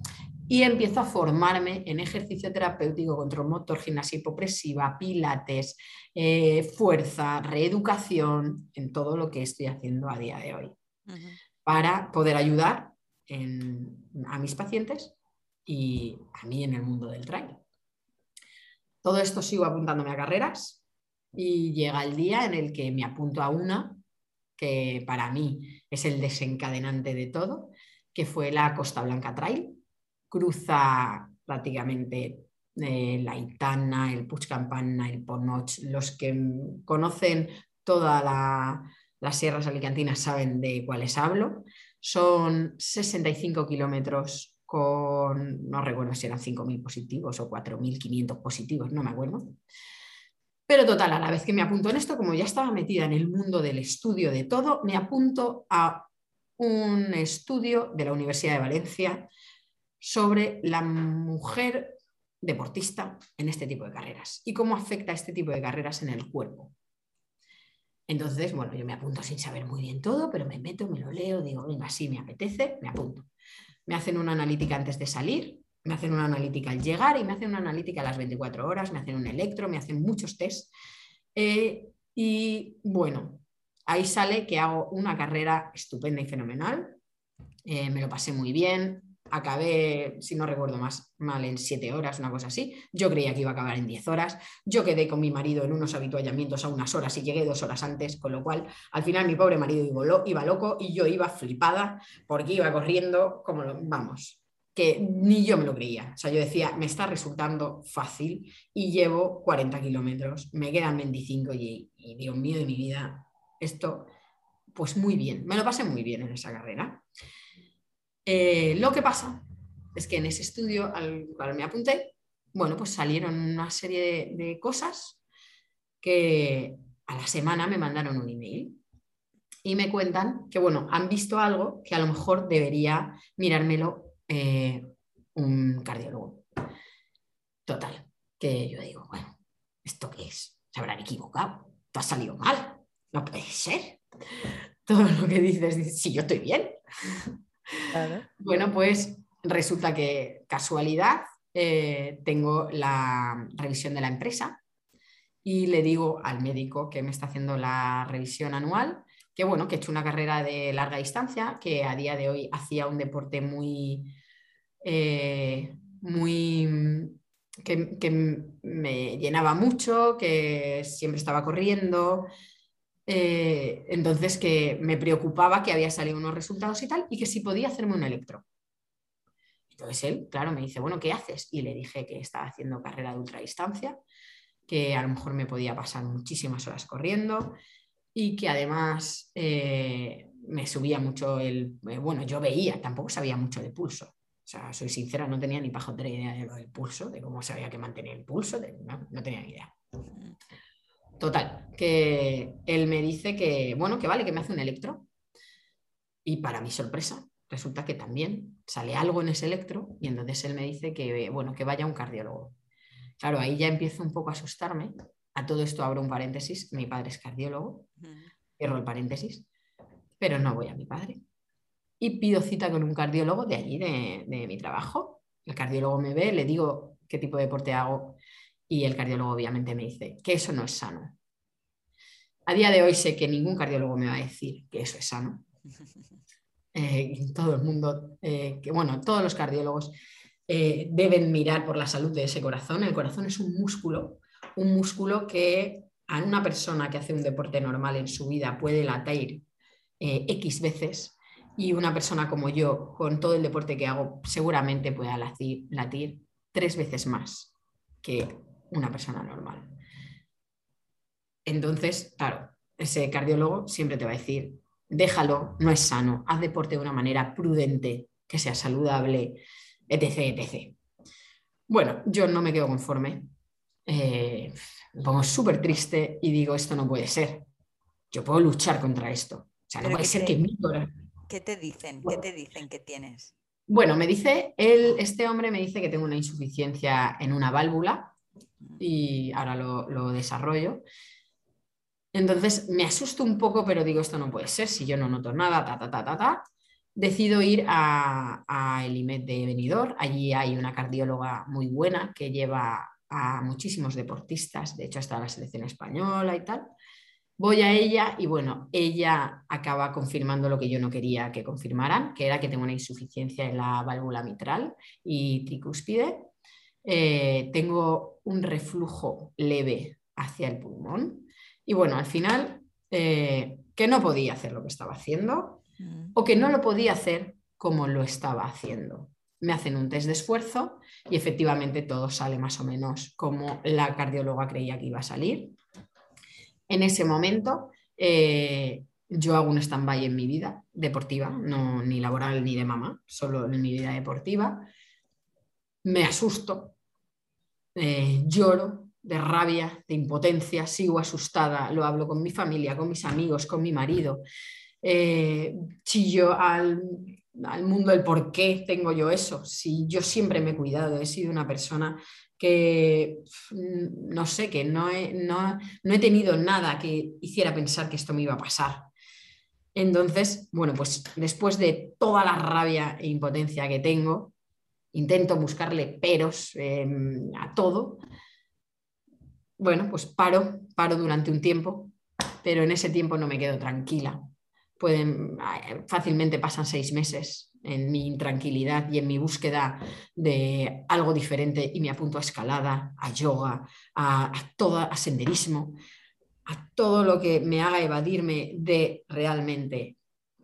Y empiezo a formarme en ejercicio terapéutico, control motor, gimnasia hipopresiva, pilates, eh, fuerza, reeducación, en todo lo que estoy haciendo a día de hoy, para poder ayudar a mis pacientes y a mí en el mundo del trail. Todo esto sigo apuntándome a carreras y llega el día en el que me apunto a una que para mí es el desencadenante de todo, que fue la Costa Blanca Trail. Cruza prácticamente eh, la Itana, el Puig Campana, el Ponoch. Los que conocen todas las sierras alicantinas saben de cuáles hablo. Son 65 kilómetros con, no recuerdo si eran 5.000 positivos o 4.500 positivos, no me acuerdo. Pero total, a la vez que me apunto en esto, como ya estaba metida en el mundo del estudio de todo, me apunto a un estudio de la Universidad de Valencia sobre la mujer deportista en este tipo de carreras y cómo afecta este tipo de carreras en el cuerpo. Entonces, bueno, yo me apunto sin saber muy bien todo, pero me meto, me lo leo, digo, venga, sí, me apetece, me apunto. Me hacen una analítica antes de salir, me hacen una analítica al llegar y me hacen una analítica a las 24 horas, me hacen un electro, me hacen muchos test. Eh, y bueno, ahí sale que hago una carrera estupenda y fenomenal. Eh, me lo pasé muy bien. Acabé, si no recuerdo más mal, en 7 horas, una cosa así. Yo creía que iba a acabar en 10 horas. Yo quedé con mi marido en unos habituallamientos a unas horas y llegué dos horas antes, con lo cual al final mi pobre marido iba, loco y yo iba flipada porque iba corriendo como, vamos, que ni yo me lo creía. O sea, yo decía, me está resultando fácil y llevo 40 kilómetros, me quedan 25 y, Dios mío de mi vida, esto, pues muy bien, me lo pasé muy bien en esa carrera. Eh, lo que pasa es que en ese estudio al cual me apunté, bueno, pues salieron una serie de, cosas que a la semana me mandaron un email y me cuentan que, bueno, han visto algo que a lo mejor debería mirármelo eh, un cardiólogo. Total, que yo digo, bueno, ¿esto qué es? Se habrán equivocado, te ha salido mal, no puede ser. Todo lo que dices, si yo estoy bien. Bueno, pues resulta que casualidad, eh, tengo la revisión de la empresa y le digo al médico que me está haciendo la revisión anual que bueno, que he hecho una carrera de larga distancia, que a día de hoy hacía un deporte muy, eh, muy que, me llenaba mucho, que siempre estaba corriendo. Eh, entonces que me preocupaba que había salido unos resultados y tal, y que si podía hacerme un electro. Entonces él, claro, me dice, bueno, ¿qué haces? Y le dije que estaba haciendo carrera de ultradistancia, que a lo mejor me podía pasar muchísimas horas corriendo y que además eh, me subía mucho el, bueno, yo veía, tampoco sabía mucho de pulso, o sea, soy sincera, no tenía ni pajotera idea de lo del pulso, de cómo se había que mantener el pulso, no, tenía ni idea. Total, que él me dice que, bueno, que vale, que me hace un electro. Y para mi sorpresa, resulta que también sale algo en ese electro y entonces él me dice que, bueno, que vaya un cardiólogo. Claro, ahí ya empiezo un poco a asustarme. A todo esto abro un paréntesis, mi padre es cardiólogo, cierro el paréntesis, pero no voy a mi padre y pido cita con un cardiólogo de allí, de, mi trabajo. El cardiólogo me ve, le digo qué tipo de deporte hago y el cardiólogo obviamente me dice que eso no es sano. A día de hoy sé que ningún cardiólogo me va a decir que eso es sano. Eh, todo el mundo, eh, que, bueno, todos los cardiólogos eh, deben mirar por la salud de ese corazón. El corazón es un músculo, un músculo que a una persona que hace un deporte normal en su vida puede latir X veces y una persona como yo, con todo el deporte que hago, seguramente pueda latir, latir tres veces más que una persona normal. Entonces, claro, ese cardiólogo siempre te va a decir, déjalo, no es sano, haz deporte de una manera prudente, que sea saludable, etc. etc. Bueno, yo no me quedo conforme. Eh, me pongo súper triste y digo, esto no puede ser. Yo puedo luchar contra esto. O sea, no puede ser que mi ¿Qué te dicen? ¿Qué te dicen que tienes? Bueno, me dice, él, este hombre me dice que tengo una insuficiencia en una válvula y ahora lo, desarrollo. Entonces me asusto un poco, pero digo, esto no puede ser, si yo no noto nada, ta, ta, ta, ta, ta. Decido ir a, a el IMED de Benidorm. Allí hay una cardióloga muy buena que lleva a muchísimos deportistas, de hecho hasta la selección española y tal. Voy a ella y bueno, ella acaba confirmando lo que yo no quería que confirmaran, que era que tengo una insuficiencia en la válvula mitral y tricúspide. Eh, tengo un reflujo leve hacia el pulmón y bueno, al final eh, que no podía hacer lo que estaba haciendo mm. o que no lo podía hacer como lo estaba haciendo. Me hacen un test de esfuerzo y efectivamente todo sale más o menos como la cardióloga creía que iba a salir en ese momento eh, yo hago un stand-by en mi vida deportiva, no ni laboral ni de mamá, solo en mi vida deportiva. Me asusto, eh, lloro de rabia, de impotencia, sigo asustada, lo hablo con mi familia, con mis amigos, con mi marido. Eh, chillo al, al mundo el por qué tengo yo eso. Si yo siempre me he cuidado, he sido una persona que mm, no sé, que no he, no, he tenido nada que hiciera pensar que esto me iba a pasar. Entonces, bueno, pues después de toda la rabia e impotencia que tengo, intento buscarle peros em, a todo. Bueno, pues paro, paro durante un tiempo, pero en ese tiempo no me quedo tranquila. Pueden, fácilmente pasan seis meses en mi intranquilidad y en mi búsqueda de algo diferente y me apunto a escalada, a yoga, a, todo, a senderismo, a todo lo que me haga evadirme de realmente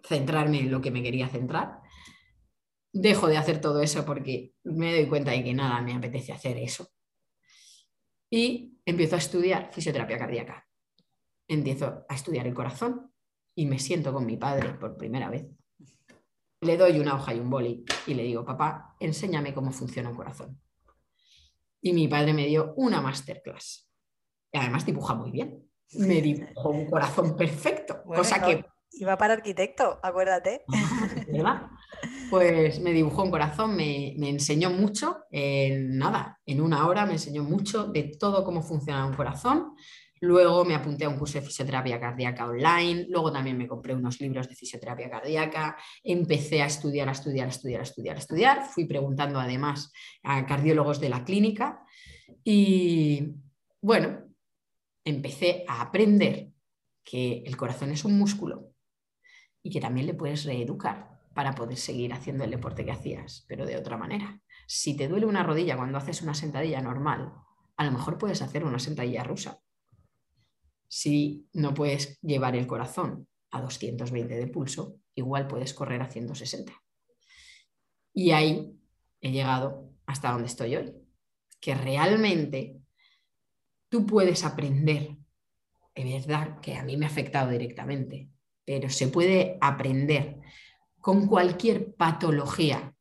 centrarme en lo que me quería centrar. Dejo de hacer todo eso porque me doy cuenta de que nada me apetece hacer eso. Y empiezo a estudiar fisioterapia cardíaca. Empiezo a estudiar el corazón y me siento con mi padre por primera vez le doy una hoja y un boli y le digo, papá, enséñame cómo funciona un corazón. Y mi padre me dio una masterclass. Y además dibuja muy bien. Me dibujó un corazón perfecto, cosa que... Iba para arquitecto, acuérdate. ¿Verdad? Pues me dibujó un corazón, me, enseñó mucho, en nada, en una hora me enseñó mucho de todo cómo funciona un corazón, Luego me apunté a un curso de fisioterapia cardíaca online, luego también me compré unos libros de fisioterapia cardíaca, empecé a estudiar, a estudiar, a estudiar, a estudiar, a estudiar, fui preguntando además a cardiólogos de la clínica y bueno, empecé a aprender que el corazón es un músculo y que también le puedes reeducar para poder seguir haciendo el deporte que hacías, pero de otra manera. Si te duele una rodilla cuando haces una sentadilla normal, a lo mejor puedes hacer una sentadilla rusa si no puedes llevar el corazón a 220 de pulso, igual puedes correr a 160. Y ahí he llegado hasta donde estoy hoy, que realmente tú puedes aprender, es verdad que a mí me ha afectado directamente, pero se puede aprender con cualquier patología.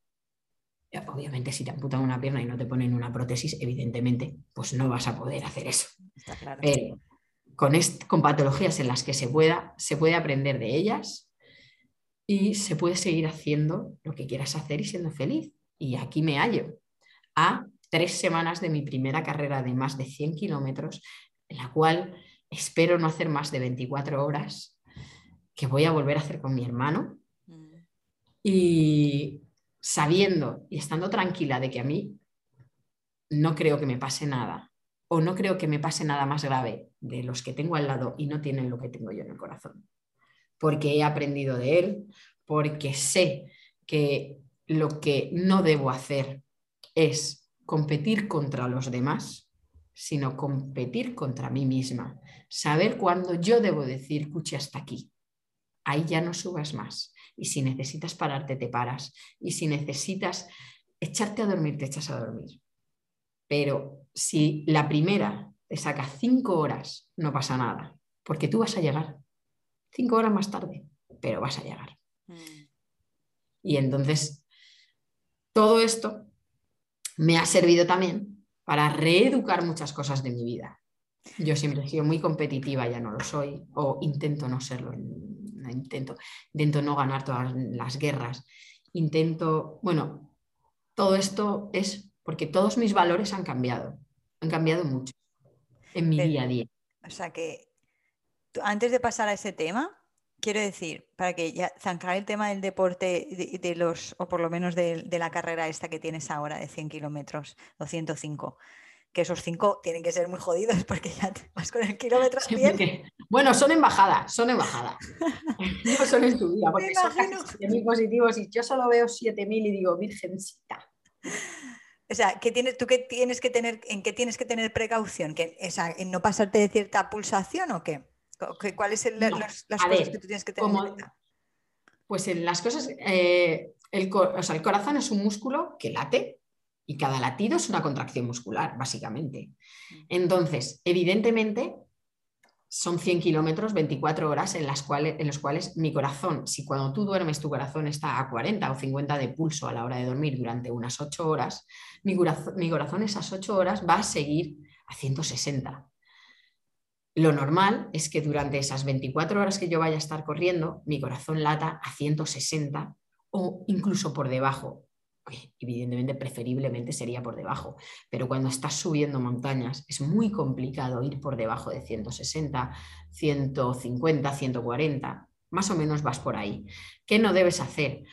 Obviamente, si te amputan una pierna y no te ponen una prótesis, evidentemente, pues no vas a poder hacer eso. Está claro con, patologías en las que se, pueda, se puede aprender de ellas y se puede seguir haciendo lo que quieras hacer y siendo feliz. Y aquí me hallo a tres semanas de mi primera carrera de más de 100 kilómetros, en la cual espero no hacer más de 24 horas, que voy a volver a hacer con mi hermano. Y sabiendo y estando tranquila de que a mí no creo que me pase nada, o no creo que me pase nada más grave de los que tengo al lado y no tienen lo que tengo yo en el corazón. Porque he aprendido de él, porque sé que lo que no debo hacer es competir contra los demás, sino competir contra mí misma. Saber cuándo yo debo decir, escuche hasta aquí. Ahí ya no subas más. Y si necesitas pararte, te paras. Y si necesitas echarte a dormir, te echas a dormir. Pero si la primera te saca cinco horas, no pasa nada, porque tú vas a llegar cinco horas más tarde, pero vas a llegar. Mm. Y entonces, todo esto me ha servido también para reeducar muchas cosas de mi vida. Yo siempre he sido muy competitiva, ya no lo soy, o intento no serlo, intento, intento no ganar todas las guerras, intento, bueno, todo esto es porque todos mis valores han cambiado, han cambiado mucho en mi día a día. O sea que antes de pasar a ese tema, quiero decir, para que ya zancar el tema del deporte de, los, o por lo menos de, la carrera esta que tienes ahora de 100 kilómetros o 105, que esos 5 tienen que ser muy jodidos porque ya te vas con el kilómetro Bueno, son embajadas, son embajadas. no son en subida, porque son casi 7.000 positivos y yo solo veo 7.000 y digo, virgencita. O sea, ¿qué tienes, ¿tú qué tienes que tener, en qué tienes que tener precaución? ¿Que, ¿En no pasarte de cierta pulsación o qué? ¿Cuáles son las, cosas que tú tienes que tener en cuenta? Pues en las cosas, eh, el, el corazón es un músculo que late y cada latido es una contracción muscular, básicamente. Entonces, evidentemente, son 100 kilómetros, 24 horas en las cuales, en los cuales mi corazón, si cuando tú duermes tu corazón está a 40 o 50 de pulso a la hora de dormir durante unas 8 horas, mi corazón, mi corazón esas 8 horas va a seguir a 160. Lo normal es que durante esas 24 horas que yo vaya a estar corriendo, mi corazón lata a 160 o incluso por debajo evidentemente preferiblemente sería por debajo, pero cuando estás subiendo montañas es muy complicado ir por debajo de 160, 150, 140, más o menos vas por ahí. ¿Qué no debes hacer?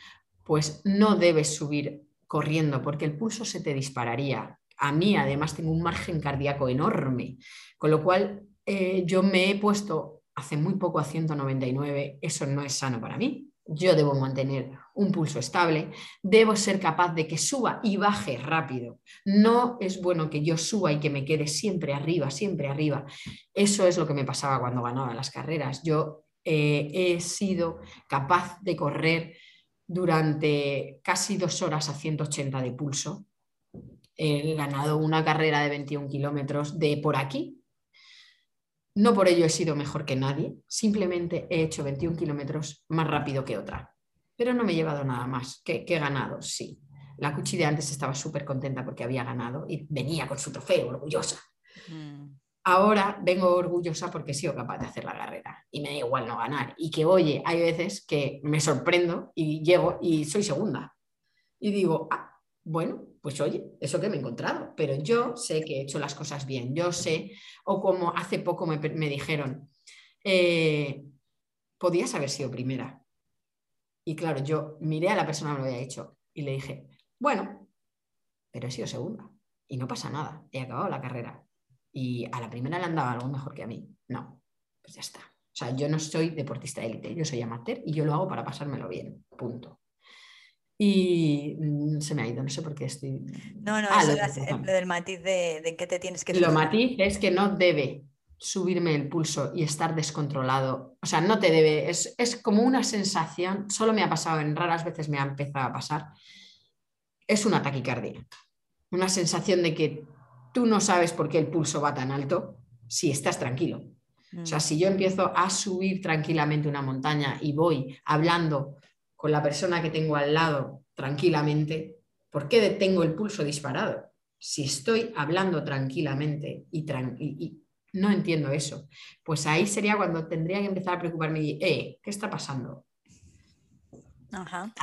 Pues no debes subir corriendo porque el pulso se te dispararía. A mí además tengo un margen cardíaco enorme, con lo cual eh, yo me he puesto hace muy poco a 199, eso no es sano para mí, yo debo mantener un pulso estable, debo ser capaz de que suba y baje rápido. No es bueno que yo suba y que me quede siempre arriba, siempre arriba. Eso es lo que me pasaba cuando ganaba las carreras. Yo eh, he sido capaz de correr durante casi dos horas a 180 de pulso. He ganado una carrera de 21 kilómetros de por aquí, no por ello he sido mejor que nadie, simplemente he hecho 21 kilómetros más rápido que otra. Pero no me he llevado nada más. que he ganado? Sí. La Cuchi de antes estaba súper contenta porque había ganado y venía con su trofeo, orgullosa. Mm. Ahora vengo orgullosa porque he sido capaz de hacer la carrera y me da igual no ganar. Y que, oye, hay veces que me sorprendo y llego y soy segunda. Y digo, ah, bueno, pues oye, eso que me he encontrado, pero yo sé que he hecho las cosas bien, yo sé, o como hace poco me, dijeron, eh, podías haber sido primera. Y claro, yo miré a la persona que me lo había hecho y le dije, bueno, pero he sido segunda y no pasa nada, he acabado la carrera. Y a la primera le han dado algo mejor que a mí. No, pues ya está. O sea, yo no soy deportista élite, yo soy amateur y yo lo hago para pasármelo bien, punto. Y mm, se me ha ido, no sé por qué estoy. No, no, ah, es lo, del matiz de, de que te tienes que. Lo matiz es que no debe subirme el pulso y estar descontrolado. O sea, no te debe, es, es, como una sensación, solo me ha pasado, en raras veces me ha empezado a pasar, es una taquicardia. Una sensación de que tú no sabes por qué el pulso va tan alto si estás tranquilo. O sea, mm. si yo empiezo a subir tranquilamente una montaña y voy hablando con la persona que tengo al lado tranquilamente, ¿por qué tengo el pulso disparado? Si estoy hablando tranquilamente y, no entiendo eso, pues ahí sería cuando tendría que empezar a preocuparme y, eh, ¿qué está pasando? Ajá.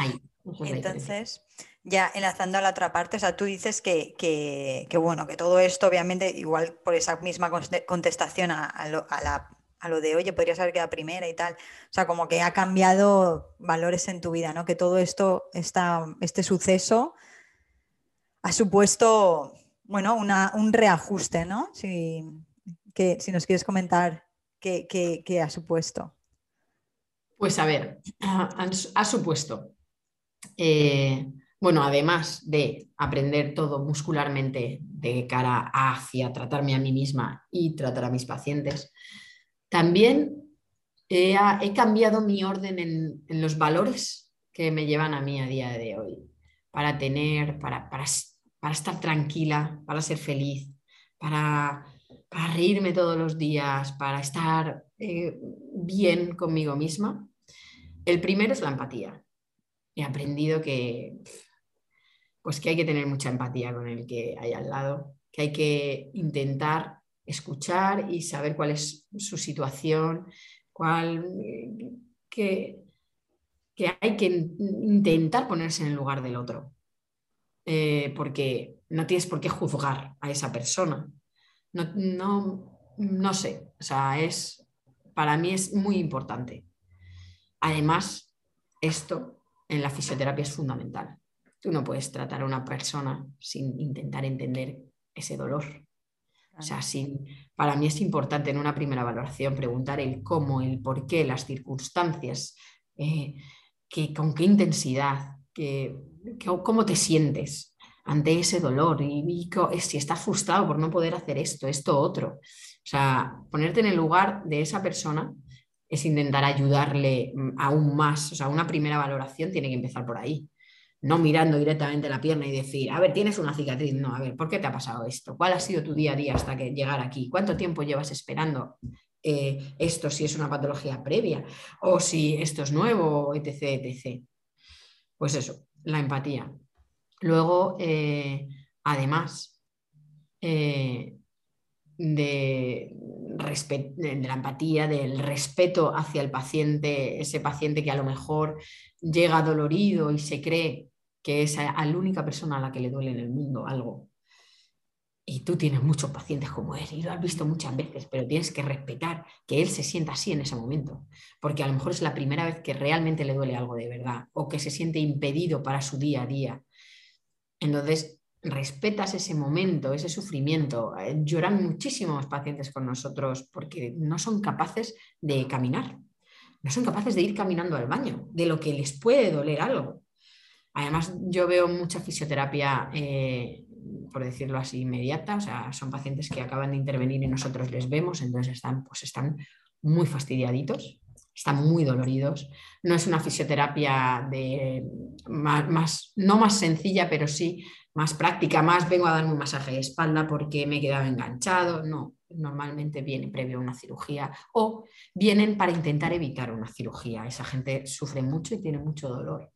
Entonces, ya enlazando a la otra parte, o sea, tú dices que, bueno, que todo esto, obviamente, igual por esa misma contestación a la a lo de, oye, podrías haber quedado primera y tal. O sea, como que ha cambiado valores en tu vida, ¿no? Que todo esto, esta, este suceso ha supuesto, bueno, un reajuste, ¿no? Si, que, si nos quieres comentar qué, ha supuesto. Pues a ver, ha, supuesto, eh, bueno, además de aprender todo muscularmente de cara hacia tratarme a mí misma y tratar a mis pacientes, también he, cambiado mi orden en, los valores que me llevan a mí a día de hoy, para tener, para, estar tranquila, para ser feliz, para, reírme todos los días, para estar eh, bien conmigo misma. El primero es la empatía. He aprendido que, pues que hay que tener mucha empatía con el que hay al lado, que hay que intentar escuchar y saber cuál es su situación, cuál, que, que hay que intentar ponerse en el lugar del otro, eh, porque no tienes por qué juzgar a esa persona. No, no, no sé, o sea, es para mí es muy importante. Además, esto en la fisioterapia es fundamental. Tú no puedes tratar a una persona sin intentar entender ese dolor. O sea, para mí es importante en una primera valoración preguntar el cómo, el por qué, las circunstancias, eh, con qué intensidad, cómo te sientes ante ese dolor y, si estás frustrado por no poder hacer esto, esto, otro. O sea, ponerte en el lugar de esa persona es intentar ayudarle mm, aún más. O sea, una primera valoración tiene que empezar por ahí. No mirando directamente la pierna y decir, a ver, tienes una cicatriz. No, a ver, ¿por qué te ha pasado esto? ¿Cuál ha sido tu día a día hasta que llegar aquí? ¿Cuánto tiempo llevas esperando eh, esto si es una patología previa o si esto es nuevo, etc, etc. Pues eso, la empatía. Luego, eh, además eh, de, de, la empatía, del respeto hacia el paciente, ese paciente que a lo mejor llega dolorido y se cree que es a la única persona a la que le duele en el mundo algo y tú tienes muchos pacientes como él y lo has visto muchas veces, pero tienes que respetar que él se sienta así en ese momento, porque a lo mejor es la primera vez que realmente le duele algo de verdad o que se siente impedido para su día a día. Entonces, respetas ese momento, ese sufrimiento. Eh, lloran muchísimos pacientes con nosotros porque no son capaces de caminar, no son capaces de ir caminando al baño, de lo que les puede doler algo. Además, yo veo mucha fisioterapia eh, por decirlo así, inmediata, o sea, son pacientes que acaban de intervenir y nosotros les vemos, entonces están, pues están muy fastidiaditos, están muy doloridos. No es una fisioterapia de más, no más sencilla, pero sí más práctica, más vengo a darme un masaje de espalda porque me he quedado enganchado, no, normalmente viene previo a una cirugía o vienen para intentar evitar una cirugía. Esa gente sufre mucho y tiene mucho dolor.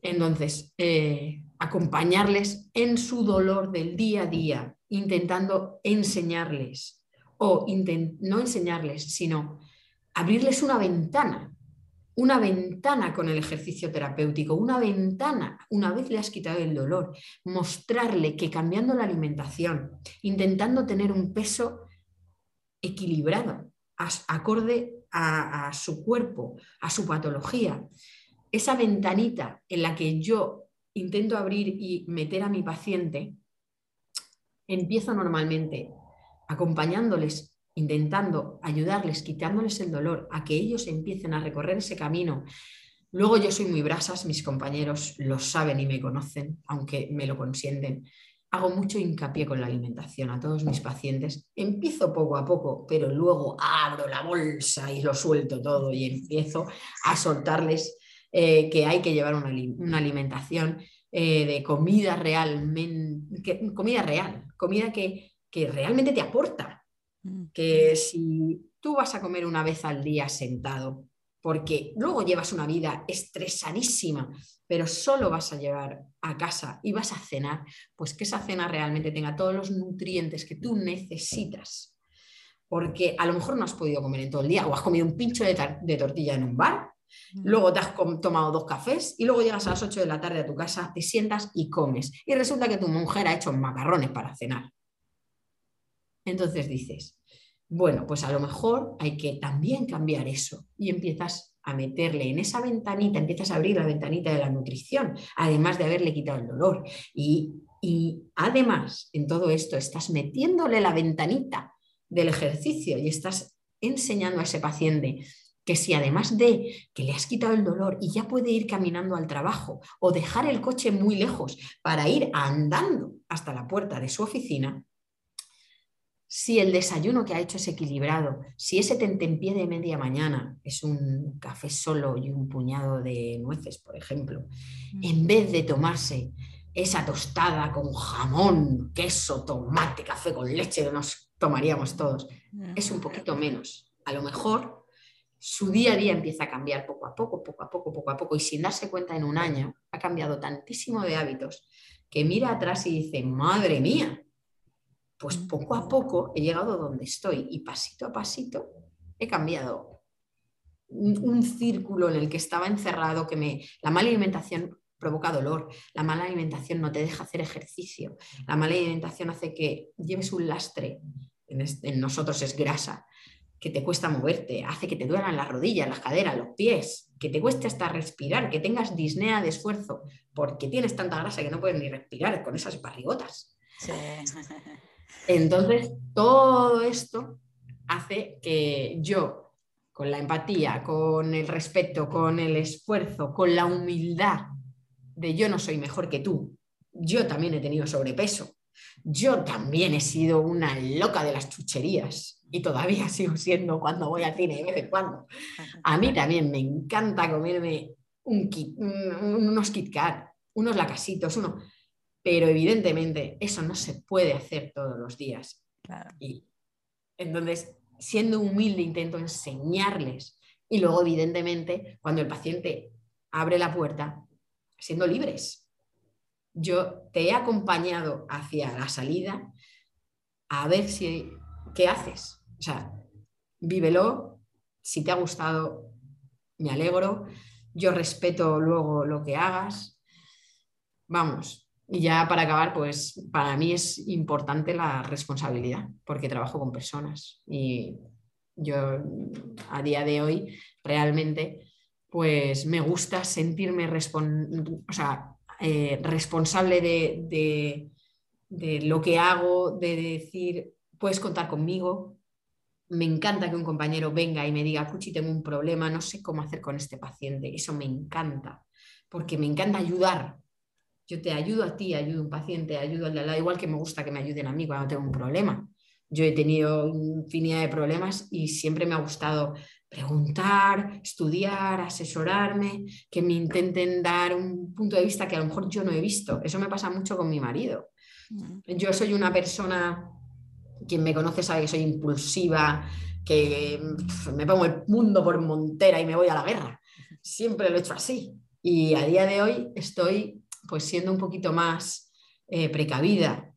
Entonces, eh, acompañarles en su dolor del día a día, intentando enseñarles, o no enseñarles, sino abrirles una ventana, una ventana con el ejercicio terapéutico, una ventana, una vez le has quitado el dolor, mostrarle que cambiando la alimentación, intentando tener un peso equilibrado, acorde a su cuerpo, a su patología, esa ventanita en la que yo intento abrir y meter a mi paciente, empiezo normalmente acompañándoles, intentando ayudarles, quitándoles el dolor, a que ellos empiecen a recorrer ese camino. Luego yo soy muy brasas, mis compañeros lo saben y me conocen, aunque me lo consienten. Hago mucho hincapié con la alimentación a todos mis pacientes. Empiezo poco a poco, pero luego abro la bolsa y lo suelto todo y empiezo a soltarles eh, que hay que llevar una, alimentación eh, de comida realmente, comida real, comida que, que realmente te aporta. Mm. Que si tú vas a comer una vez al día sentado, porque luego llevas una vida estresadísima, pero solo vas a llevar a casa y vas a cenar, pues que esa cena realmente tenga todos los nutrientes que tú necesitas. Porque a lo mejor no has podido comer en todo el día o has comido un pincho de tortilla en un bar Luego te has tomado dos cafés y luego llegas a las 8 de la tarde a tu casa, te sientas y comes. Y resulta que tu mujer ha hecho macarrones para cenar. Entonces dices, bueno, pues a lo mejor hay que también cambiar eso y empiezas a meterle en esa ventanita, empiezas a abrir la ventanita de la nutrición, además de haberle quitado el dolor. Y, y además, en todo esto, estás metiéndole la ventanita del ejercicio y estás enseñando a ese paciente que si además de que le has quitado el dolor y ya puede ir caminando al trabajo o dejar el coche muy lejos para ir andando hasta la puerta de su oficina, si el desayuno que ha hecho es equilibrado, si ese tentempié de media mañana es un café solo y un puñado de nueces, por ejemplo, mm. en vez de tomarse esa tostada con jamón, queso, tomate, café con leche que nos tomaríamos todos, mm. es un poquito menos. A lo mejor su día a día empieza a cambiar poco a poco, poco a poco, poco a poco, y sin darse cuenta en un año ha cambiado tantísimo de hábitos que mira atrás y dice, madre mía, pues poco a poco he llegado donde estoy y pasito a pasito he cambiado. Un, círculo en el que estaba encerrado, que me, la mala alimentación provoca dolor, la mala alimentación no te deja hacer ejercicio, la mala alimentación hace que lleves un lastre, en nosotros es grasa, que te cuesta moverte, hace que te duelan las rodillas, las caderas, los pies, que te cueste hasta respirar, que tengas disnea de esfuerzo, porque tienes tanta grasa que no puedes ni respirar con esas barrigotas. Entonces, todo esto hace que yo, con la empatía, con el respeto, con el esfuerzo, con la humildad de yo no soy mejor que tú, yo también he tenido sobrepeso, yo también he sido una loca de las chucherías y todavía sigo siendo cuando voy al cine de vez en cuando. A mí también me encanta comerme un unos Kit Kat, unos lacasitos, uno. Pero evidentemente eso no se puede hacer todos los días. Y entonces, siendo humilde, intento enseñarles. Y luego, evidentemente, cuando el paciente abre la puerta, siendo libres. Yo te he acompañado hacia la salida a ver si qué haces. O sea, vívelo. Si te ha gustado, me alegro. Yo respeto luego lo que hagas. Vamos, y ya para acabar, pues para mí es importante la responsabilidad, porque trabajo con personas y yo a día de hoy realmente pues me gusta sentirme eh, responsable de, de, lo que hago, de decir, puedes contar conmigo. Me encanta que un compañero venga y me diga, Cuchi, tengo un problema, no sé cómo hacer con este paciente. Eso me encanta, porque me encanta ayudar yo te ayudo a ti, ayudo a un paciente, ayudo al de lado, igual que me gusta que me ayuden a mí cuando tengo un problema. Yo he tenido infinidad de problemas y siempre me ha gustado preguntar, estudiar, asesorarme, que me intenten dar un punto de vista que a lo mejor yo no he visto. Eso me pasa mucho con mi marido. Mm. Yo soy una persona, quien me conoce sabe que soy impulsiva, que me pongo el mundo por montera y me voy a la guerra. Siempre lo he hecho así. Y a día de hoy estoy pues siendo un poquito más eh, precavida,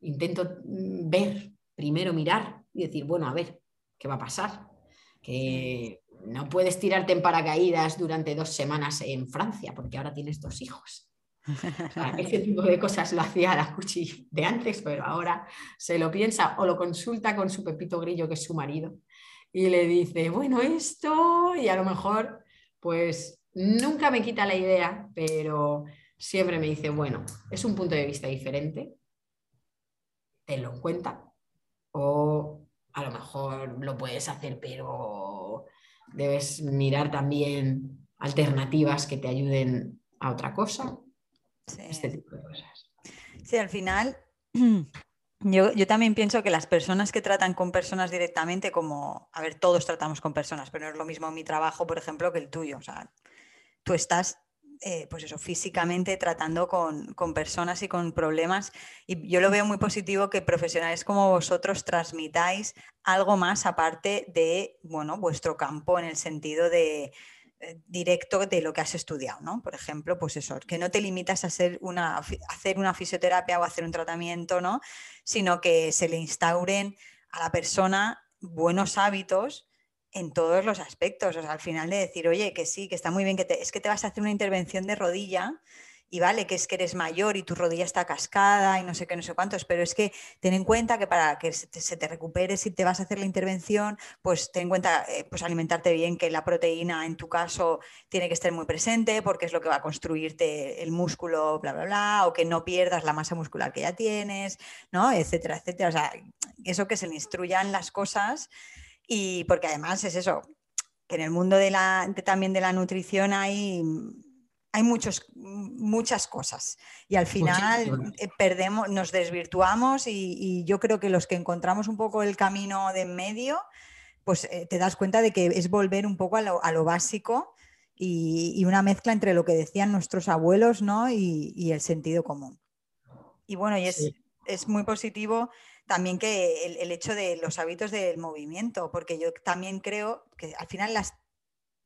intento mm, ver, primero mirar y decir, bueno, a ver, ¿qué va a pasar? Que no puedes tirarte en paracaídas durante dos semanas en Francia porque ahora tienes dos hijos. ese tipo de cosas lo hacía la Cuchi de antes, pero ahora se lo piensa o lo consulta con su Pepito Grillo, que es su marido, y le dice, bueno, esto, y a lo mejor, pues nunca me quita la idea, pero siempre me dice, bueno, es un punto de vista diferente, tenlo en cuenta, o a lo mejor lo puedes hacer, pero debes mirar también alternativas que te ayuden a otra cosa. Este tipo de cosas. Sí, al final yo, yo, también pienso que las personas que tratan con personas directamente, como, a ver, todos tratamos con personas, pero no es lo mismo mi trabajo, por ejemplo, que el tuyo. O sea, tú estás eh, pues eso, físicamente tratando con, personas y con problemas. Y yo lo veo muy positivo que profesionales como vosotros transmitáis algo más aparte de, bueno, vuestro campo en el sentido de eh, directo de lo que has estudiado, ¿no? Por ejemplo, pues eso, que no te limitas a hacer una, hacer una fisioterapia o hacer un tratamiento, ¿no? Sino que se le instauren a la persona buenos hábitos en todos los aspectos. O sea, al final de decir, oye, que sí, que está muy bien, que es que te vas a hacer una intervención de rodilla y vale, que es que eres mayor y tu rodilla está cascada y no sé qué, no sé cuántos, pero es que ten en cuenta que para que se te, recupere si te vas a hacer la intervención, pues ten en cuenta eh, pues alimentarte bien, que la proteína en tu caso tiene que estar muy presente porque es lo que va a construirte el músculo, bla, bla, bla, o que no pierdas la masa muscular que ya tienes, ¿no? Etcétera, etcétera. O sea, eso que se le instruyan las cosas y porque además es eso, que en el mundo de la, también de la nutrición hay, hay muchos, muchas cosas y al final eh, perdemos, nos desvirtuamos y, yo creo que los que encontramos un poco el camino de en medio, pues eh, te das cuenta de que es volver un poco a lo, básico y, una mezcla entre lo que decían nuestros abuelos ¿no? y, el sentido común. Y bueno, y es, es muy positivo también que el, hecho de los hábitos del movimiento, porque yo también creo que al final las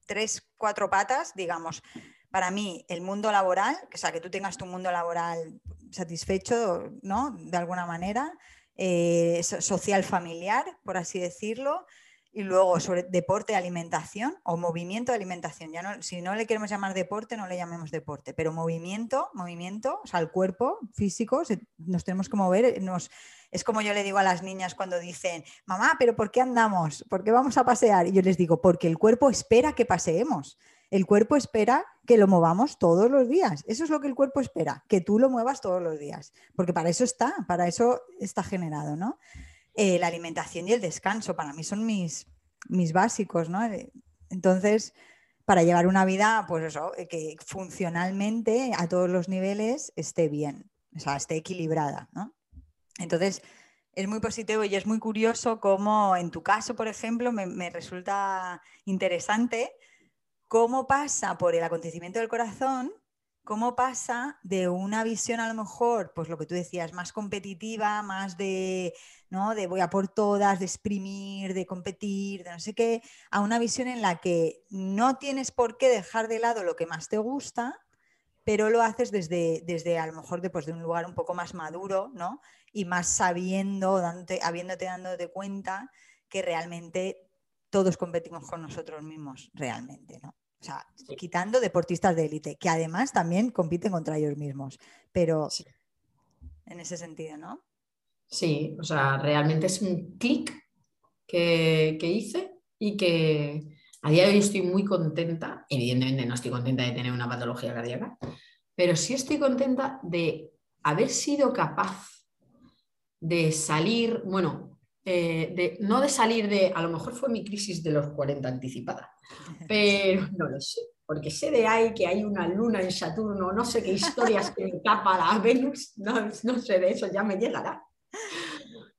tres, cuatro patas, digamos, para mí el mundo laboral, o sea, que tú tengas tu mundo laboral satisfecho, ¿no? De alguna manera, eh, social familiar, por así decirlo, y luego sobre deporte, alimentación o movimiento, alimentación. Ya no, si no le queremos llamar deporte, no le llamemos deporte, pero movimiento, movimiento, o sea, el cuerpo físico, nos tenemos que mover. Nos, es como yo le digo a las niñas cuando dicen, mamá, pero ¿por qué andamos? ¿Por qué vamos a pasear? Y yo les digo, porque el cuerpo espera que paseemos. El cuerpo espera que lo movamos todos los días. Eso es lo que el cuerpo espera, que tú lo muevas todos los días. Porque para eso está, para eso está generado, ¿no? Eh, la alimentación y el descanso. Para mí son mis, mis básicos, ¿no? Eh, entonces, para llevar una vida, pues eso, eh, que funcionalmente a todos los niveles esté bien, o sea, esté equilibrada, ¿no? Entonces, es muy positivo y es muy curioso cómo en tu caso, por ejemplo, me, me resulta interesante cómo pasa por el acontecimiento del corazón cómo pasa de una visión a lo mejor, pues lo que tú decías, más competitiva, más de, ¿no? De voy a por todas, de exprimir, de competir, de no sé qué, a una visión en la que no tienes por qué dejar de lado lo que más te gusta, pero lo haces desde, desde a lo mejor después de un lugar un poco más maduro, ¿no? Y más sabiendo, dándote, habiéndote dándote cuenta que realmente todos competimos con nosotros mismos, realmente, ¿no? O sea, quitando deportistas de élite, que además también compiten contra ellos mismos. Pero en ese sentido, ¿no? Sí, o sea, realmente es un clic que, hice y que a día de hoy estoy muy contenta. Evidentemente no estoy contenta de tener una patología cardíaca, pero sí estoy contenta de haber sido capaz de salir, bueno, eh, de, no de salir de, a lo mejor fue mi crisis de los 40 anticipada, pero no lo sé, porque sé de ahí que hay una luna en Saturno, no sé qué historias que me tapa la Venus, no, sé de eso, ya me llegará.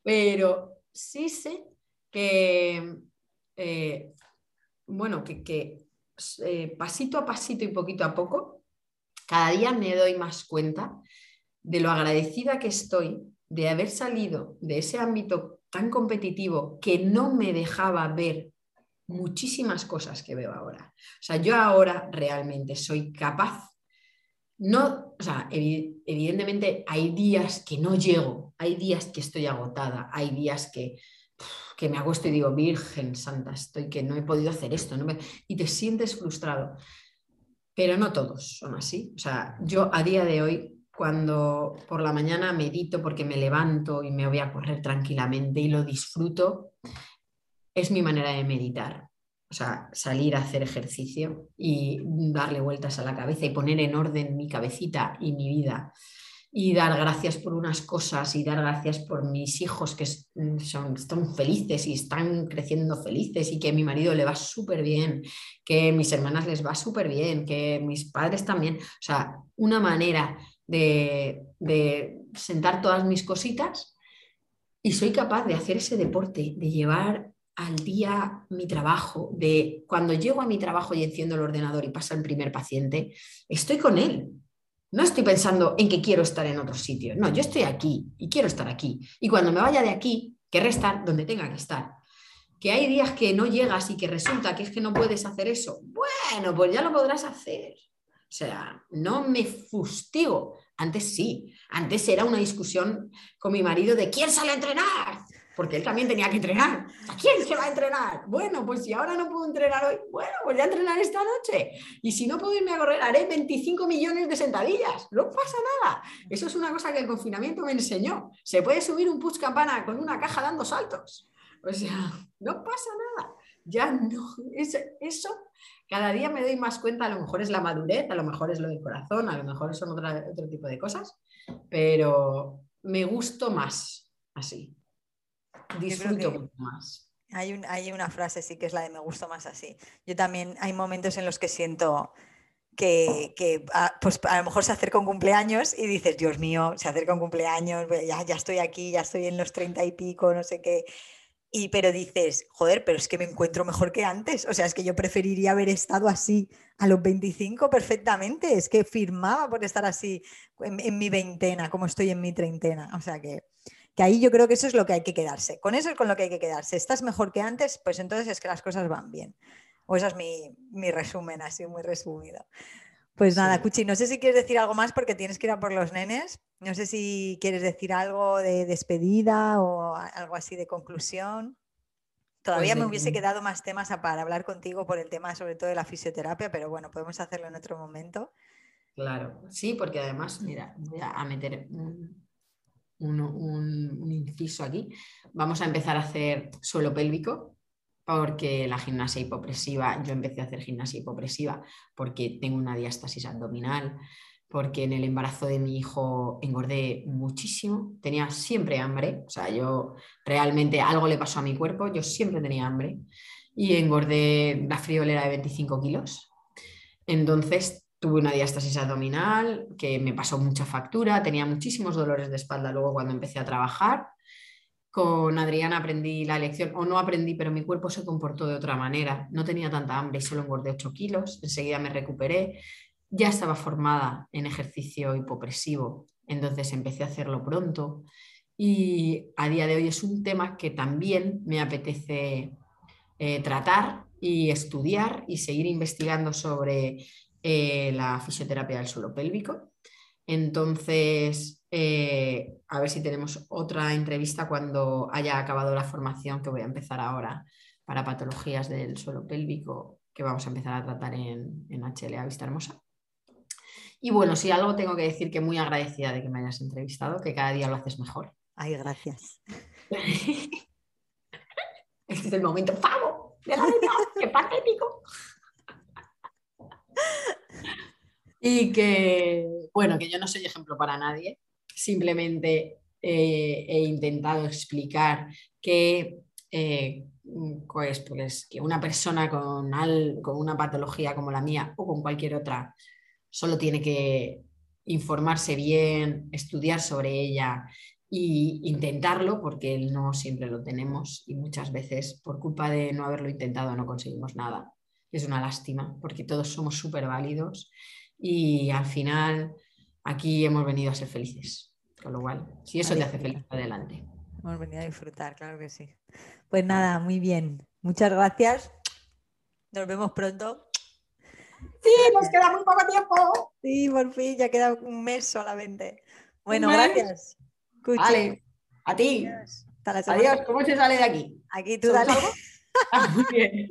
Pero sí sé que, eh, bueno, que, eh, pasito a pasito y poquito a poco, cada día me doy más cuenta de lo agradecida que estoy de haber salido de ese ámbito tan competitivo que no me dejaba ver muchísimas cosas que veo ahora. O sea, yo ahora realmente soy capaz, no, o sea, evidentemente hay días que no llego, hay días que estoy agotada, hay días que, que me agosto y digo, Virgen Santa, estoy que no he podido hacer esto, no y te sientes frustrado. Pero no todos son así. O sea, yo a día de hoy, cuando por la mañana medito porque me levanto y me voy a correr tranquilamente y lo disfruto, es mi manera de meditar. O sea, salir a hacer ejercicio y darle vueltas a la cabeza y poner en orden mi cabecita y mi vida. Y dar gracias por unas cosas y dar gracias por mis hijos que son, están felices y están creciendo felices y que a mi marido le va súper bien, que mis hermanas les va súper bien, que mis padres también. O sea, una manera de, de sentar todas mis cositas y soy capaz de hacer ese deporte, de llevar al día mi trabajo, de cuando llego a mi trabajo y enciendo el ordenador y pasa el primer paciente, estoy con él. No estoy pensando en que quiero estar en otro sitio. No, yo estoy aquí y quiero estar aquí. Y cuando me vaya de aquí, querré estar donde tenga que estar. Que hay días que no llegas y que resulta que es que no puedes hacer eso. Bueno, pues ya lo podrás hacer. O sea, no me fustigo. Antes sí, antes era una discusión con mi marido de quién sale a entrenar porque él también tenía que entrenar. ¿A quién se va a entrenar? Bueno, pues si ahora no puedo entrenar hoy, bueno, voy a entrenar esta noche. Y si no puedo irme a correr, haré 25 millones de sentadillas. No pasa nada. Eso es una cosa que el confinamiento me enseñó. Se puede subir un push campana con una caja dando saltos. O sea, no pasa nada. Ya no, eso, eso cada día me doy más cuenta, a lo mejor es la madurez, a lo mejor es lo del corazón, a lo mejor son otro tipo de cosas, pero me gusto más así disfruto más. Hay, hay, una frase, sí, que es la de me gusta más así. Yo también hay momentos en los que siento que, que a, pues a lo mejor se acerca un cumpleaños y dices, Dios mío, se acerca un cumpleaños, ya, ya estoy aquí, ya estoy en los treinta y pico, no sé qué. Y, pero dices, joder, pero es que me encuentro mejor que antes. O sea, es que yo preferiría haber estado así a los 25 perfectamente. Es que firmaba por estar así en, mi veintena, como estoy en mi treintena. O sea que, que ahí yo creo que eso es lo que hay que quedarse. Con eso es con lo que hay que quedarse. ¿Estás mejor que antes? Pues entonces es que las cosas van bien. O ese es mi, resumen, así muy resumido. Pues nada, Cuchi, no sé si quieres decir algo más porque tienes que ir a por los nenes. No sé si quieres decir algo de despedida o algo así de conclusión. Todavía Pues me hubiese quedado más temas para hablar contigo por el tema sobre todo de la fisioterapia, pero bueno, podemos hacerlo en otro momento. Claro, sí, porque además, mira, voy a a meter un, un- un- un inciso aquí. Vamos a empezar a hacer suelo pélvico, porque la gimnasia hipopresiva, yo empecé a hacer gimnasia hipopresiva porque tengo una diástasis abdominal, porque en el embarazo de mi hijo engordé muchísimo, tenía siempre hambre, o sea, yo realmente algo le pasó a mi cuerpo, yo siempre tenía hambre y engordé la friolera de 25 kilos. Entonces tuve una diástasis abdominal que me pasó mucha factura, tenía muchísimos dolores de espalda luego cuando empecé a trabajar. Con Adriana aprendí la lección, o no aprendí, pero mi cuerpo se comportó de otra manera. No tenía tanta hambre y solo engordé 8 kilos. Enseguida me recuperé. Ya estaba formada en ejercicio hipopresivo, entonces empecé a hacerlo pronto. Y a día de hoy es un tema que también me apetece eh, tratar y estudiar y seguir investigando sobre eh, la fisioterapia del suelo pélvico. Entonces, eh, a ver si tenemos otra entrevista cuando haya acabado la formación que voy a empezar ahora para patologías del suelo pélvico que vamos a empezar a tratar en, en HLA Vista Hermosa. Y bueno, si algo tengo que decir que muy agradecida de que me hayas entrevistado, que cada día lo haces mejor. Ay, gracias. Este es el momento ¡Famo! de la vida, ¡qué patético! Y que, bueno, que yo no soy ejemplo para nadie, simplemente eh, he intentado explicar que, eh, pues, pues, una persona con, al- con una patología como la mía o con cualquier otra solo tiene que informarse bien, estudiar sobre ella y intentarlo, porque no siempre lo tenemos y muchas veces por culpa de no haberlo intentado no conseguimos nada. Es una lástima, porque todos somos súper válidos y al final aquí hemos venido a ser felices. Con lo cual, si eso te hace feliz, adelante. Hemos venido a disfrutar, claro que sí. Pues nada, muy bien. Muchas gracias. Nos vemos pronto. Sí, nos queda muy poco tiempo. Sí, por fin, ya queda un mes solamente. Bueno, mes. gracias. Cuchi. Vale, a ti. Adiós. Hasta la semana. Adiós, ¿cómo se sale de aquí? Aquí tú ¿Somos dale. algo? Ah, muy bien.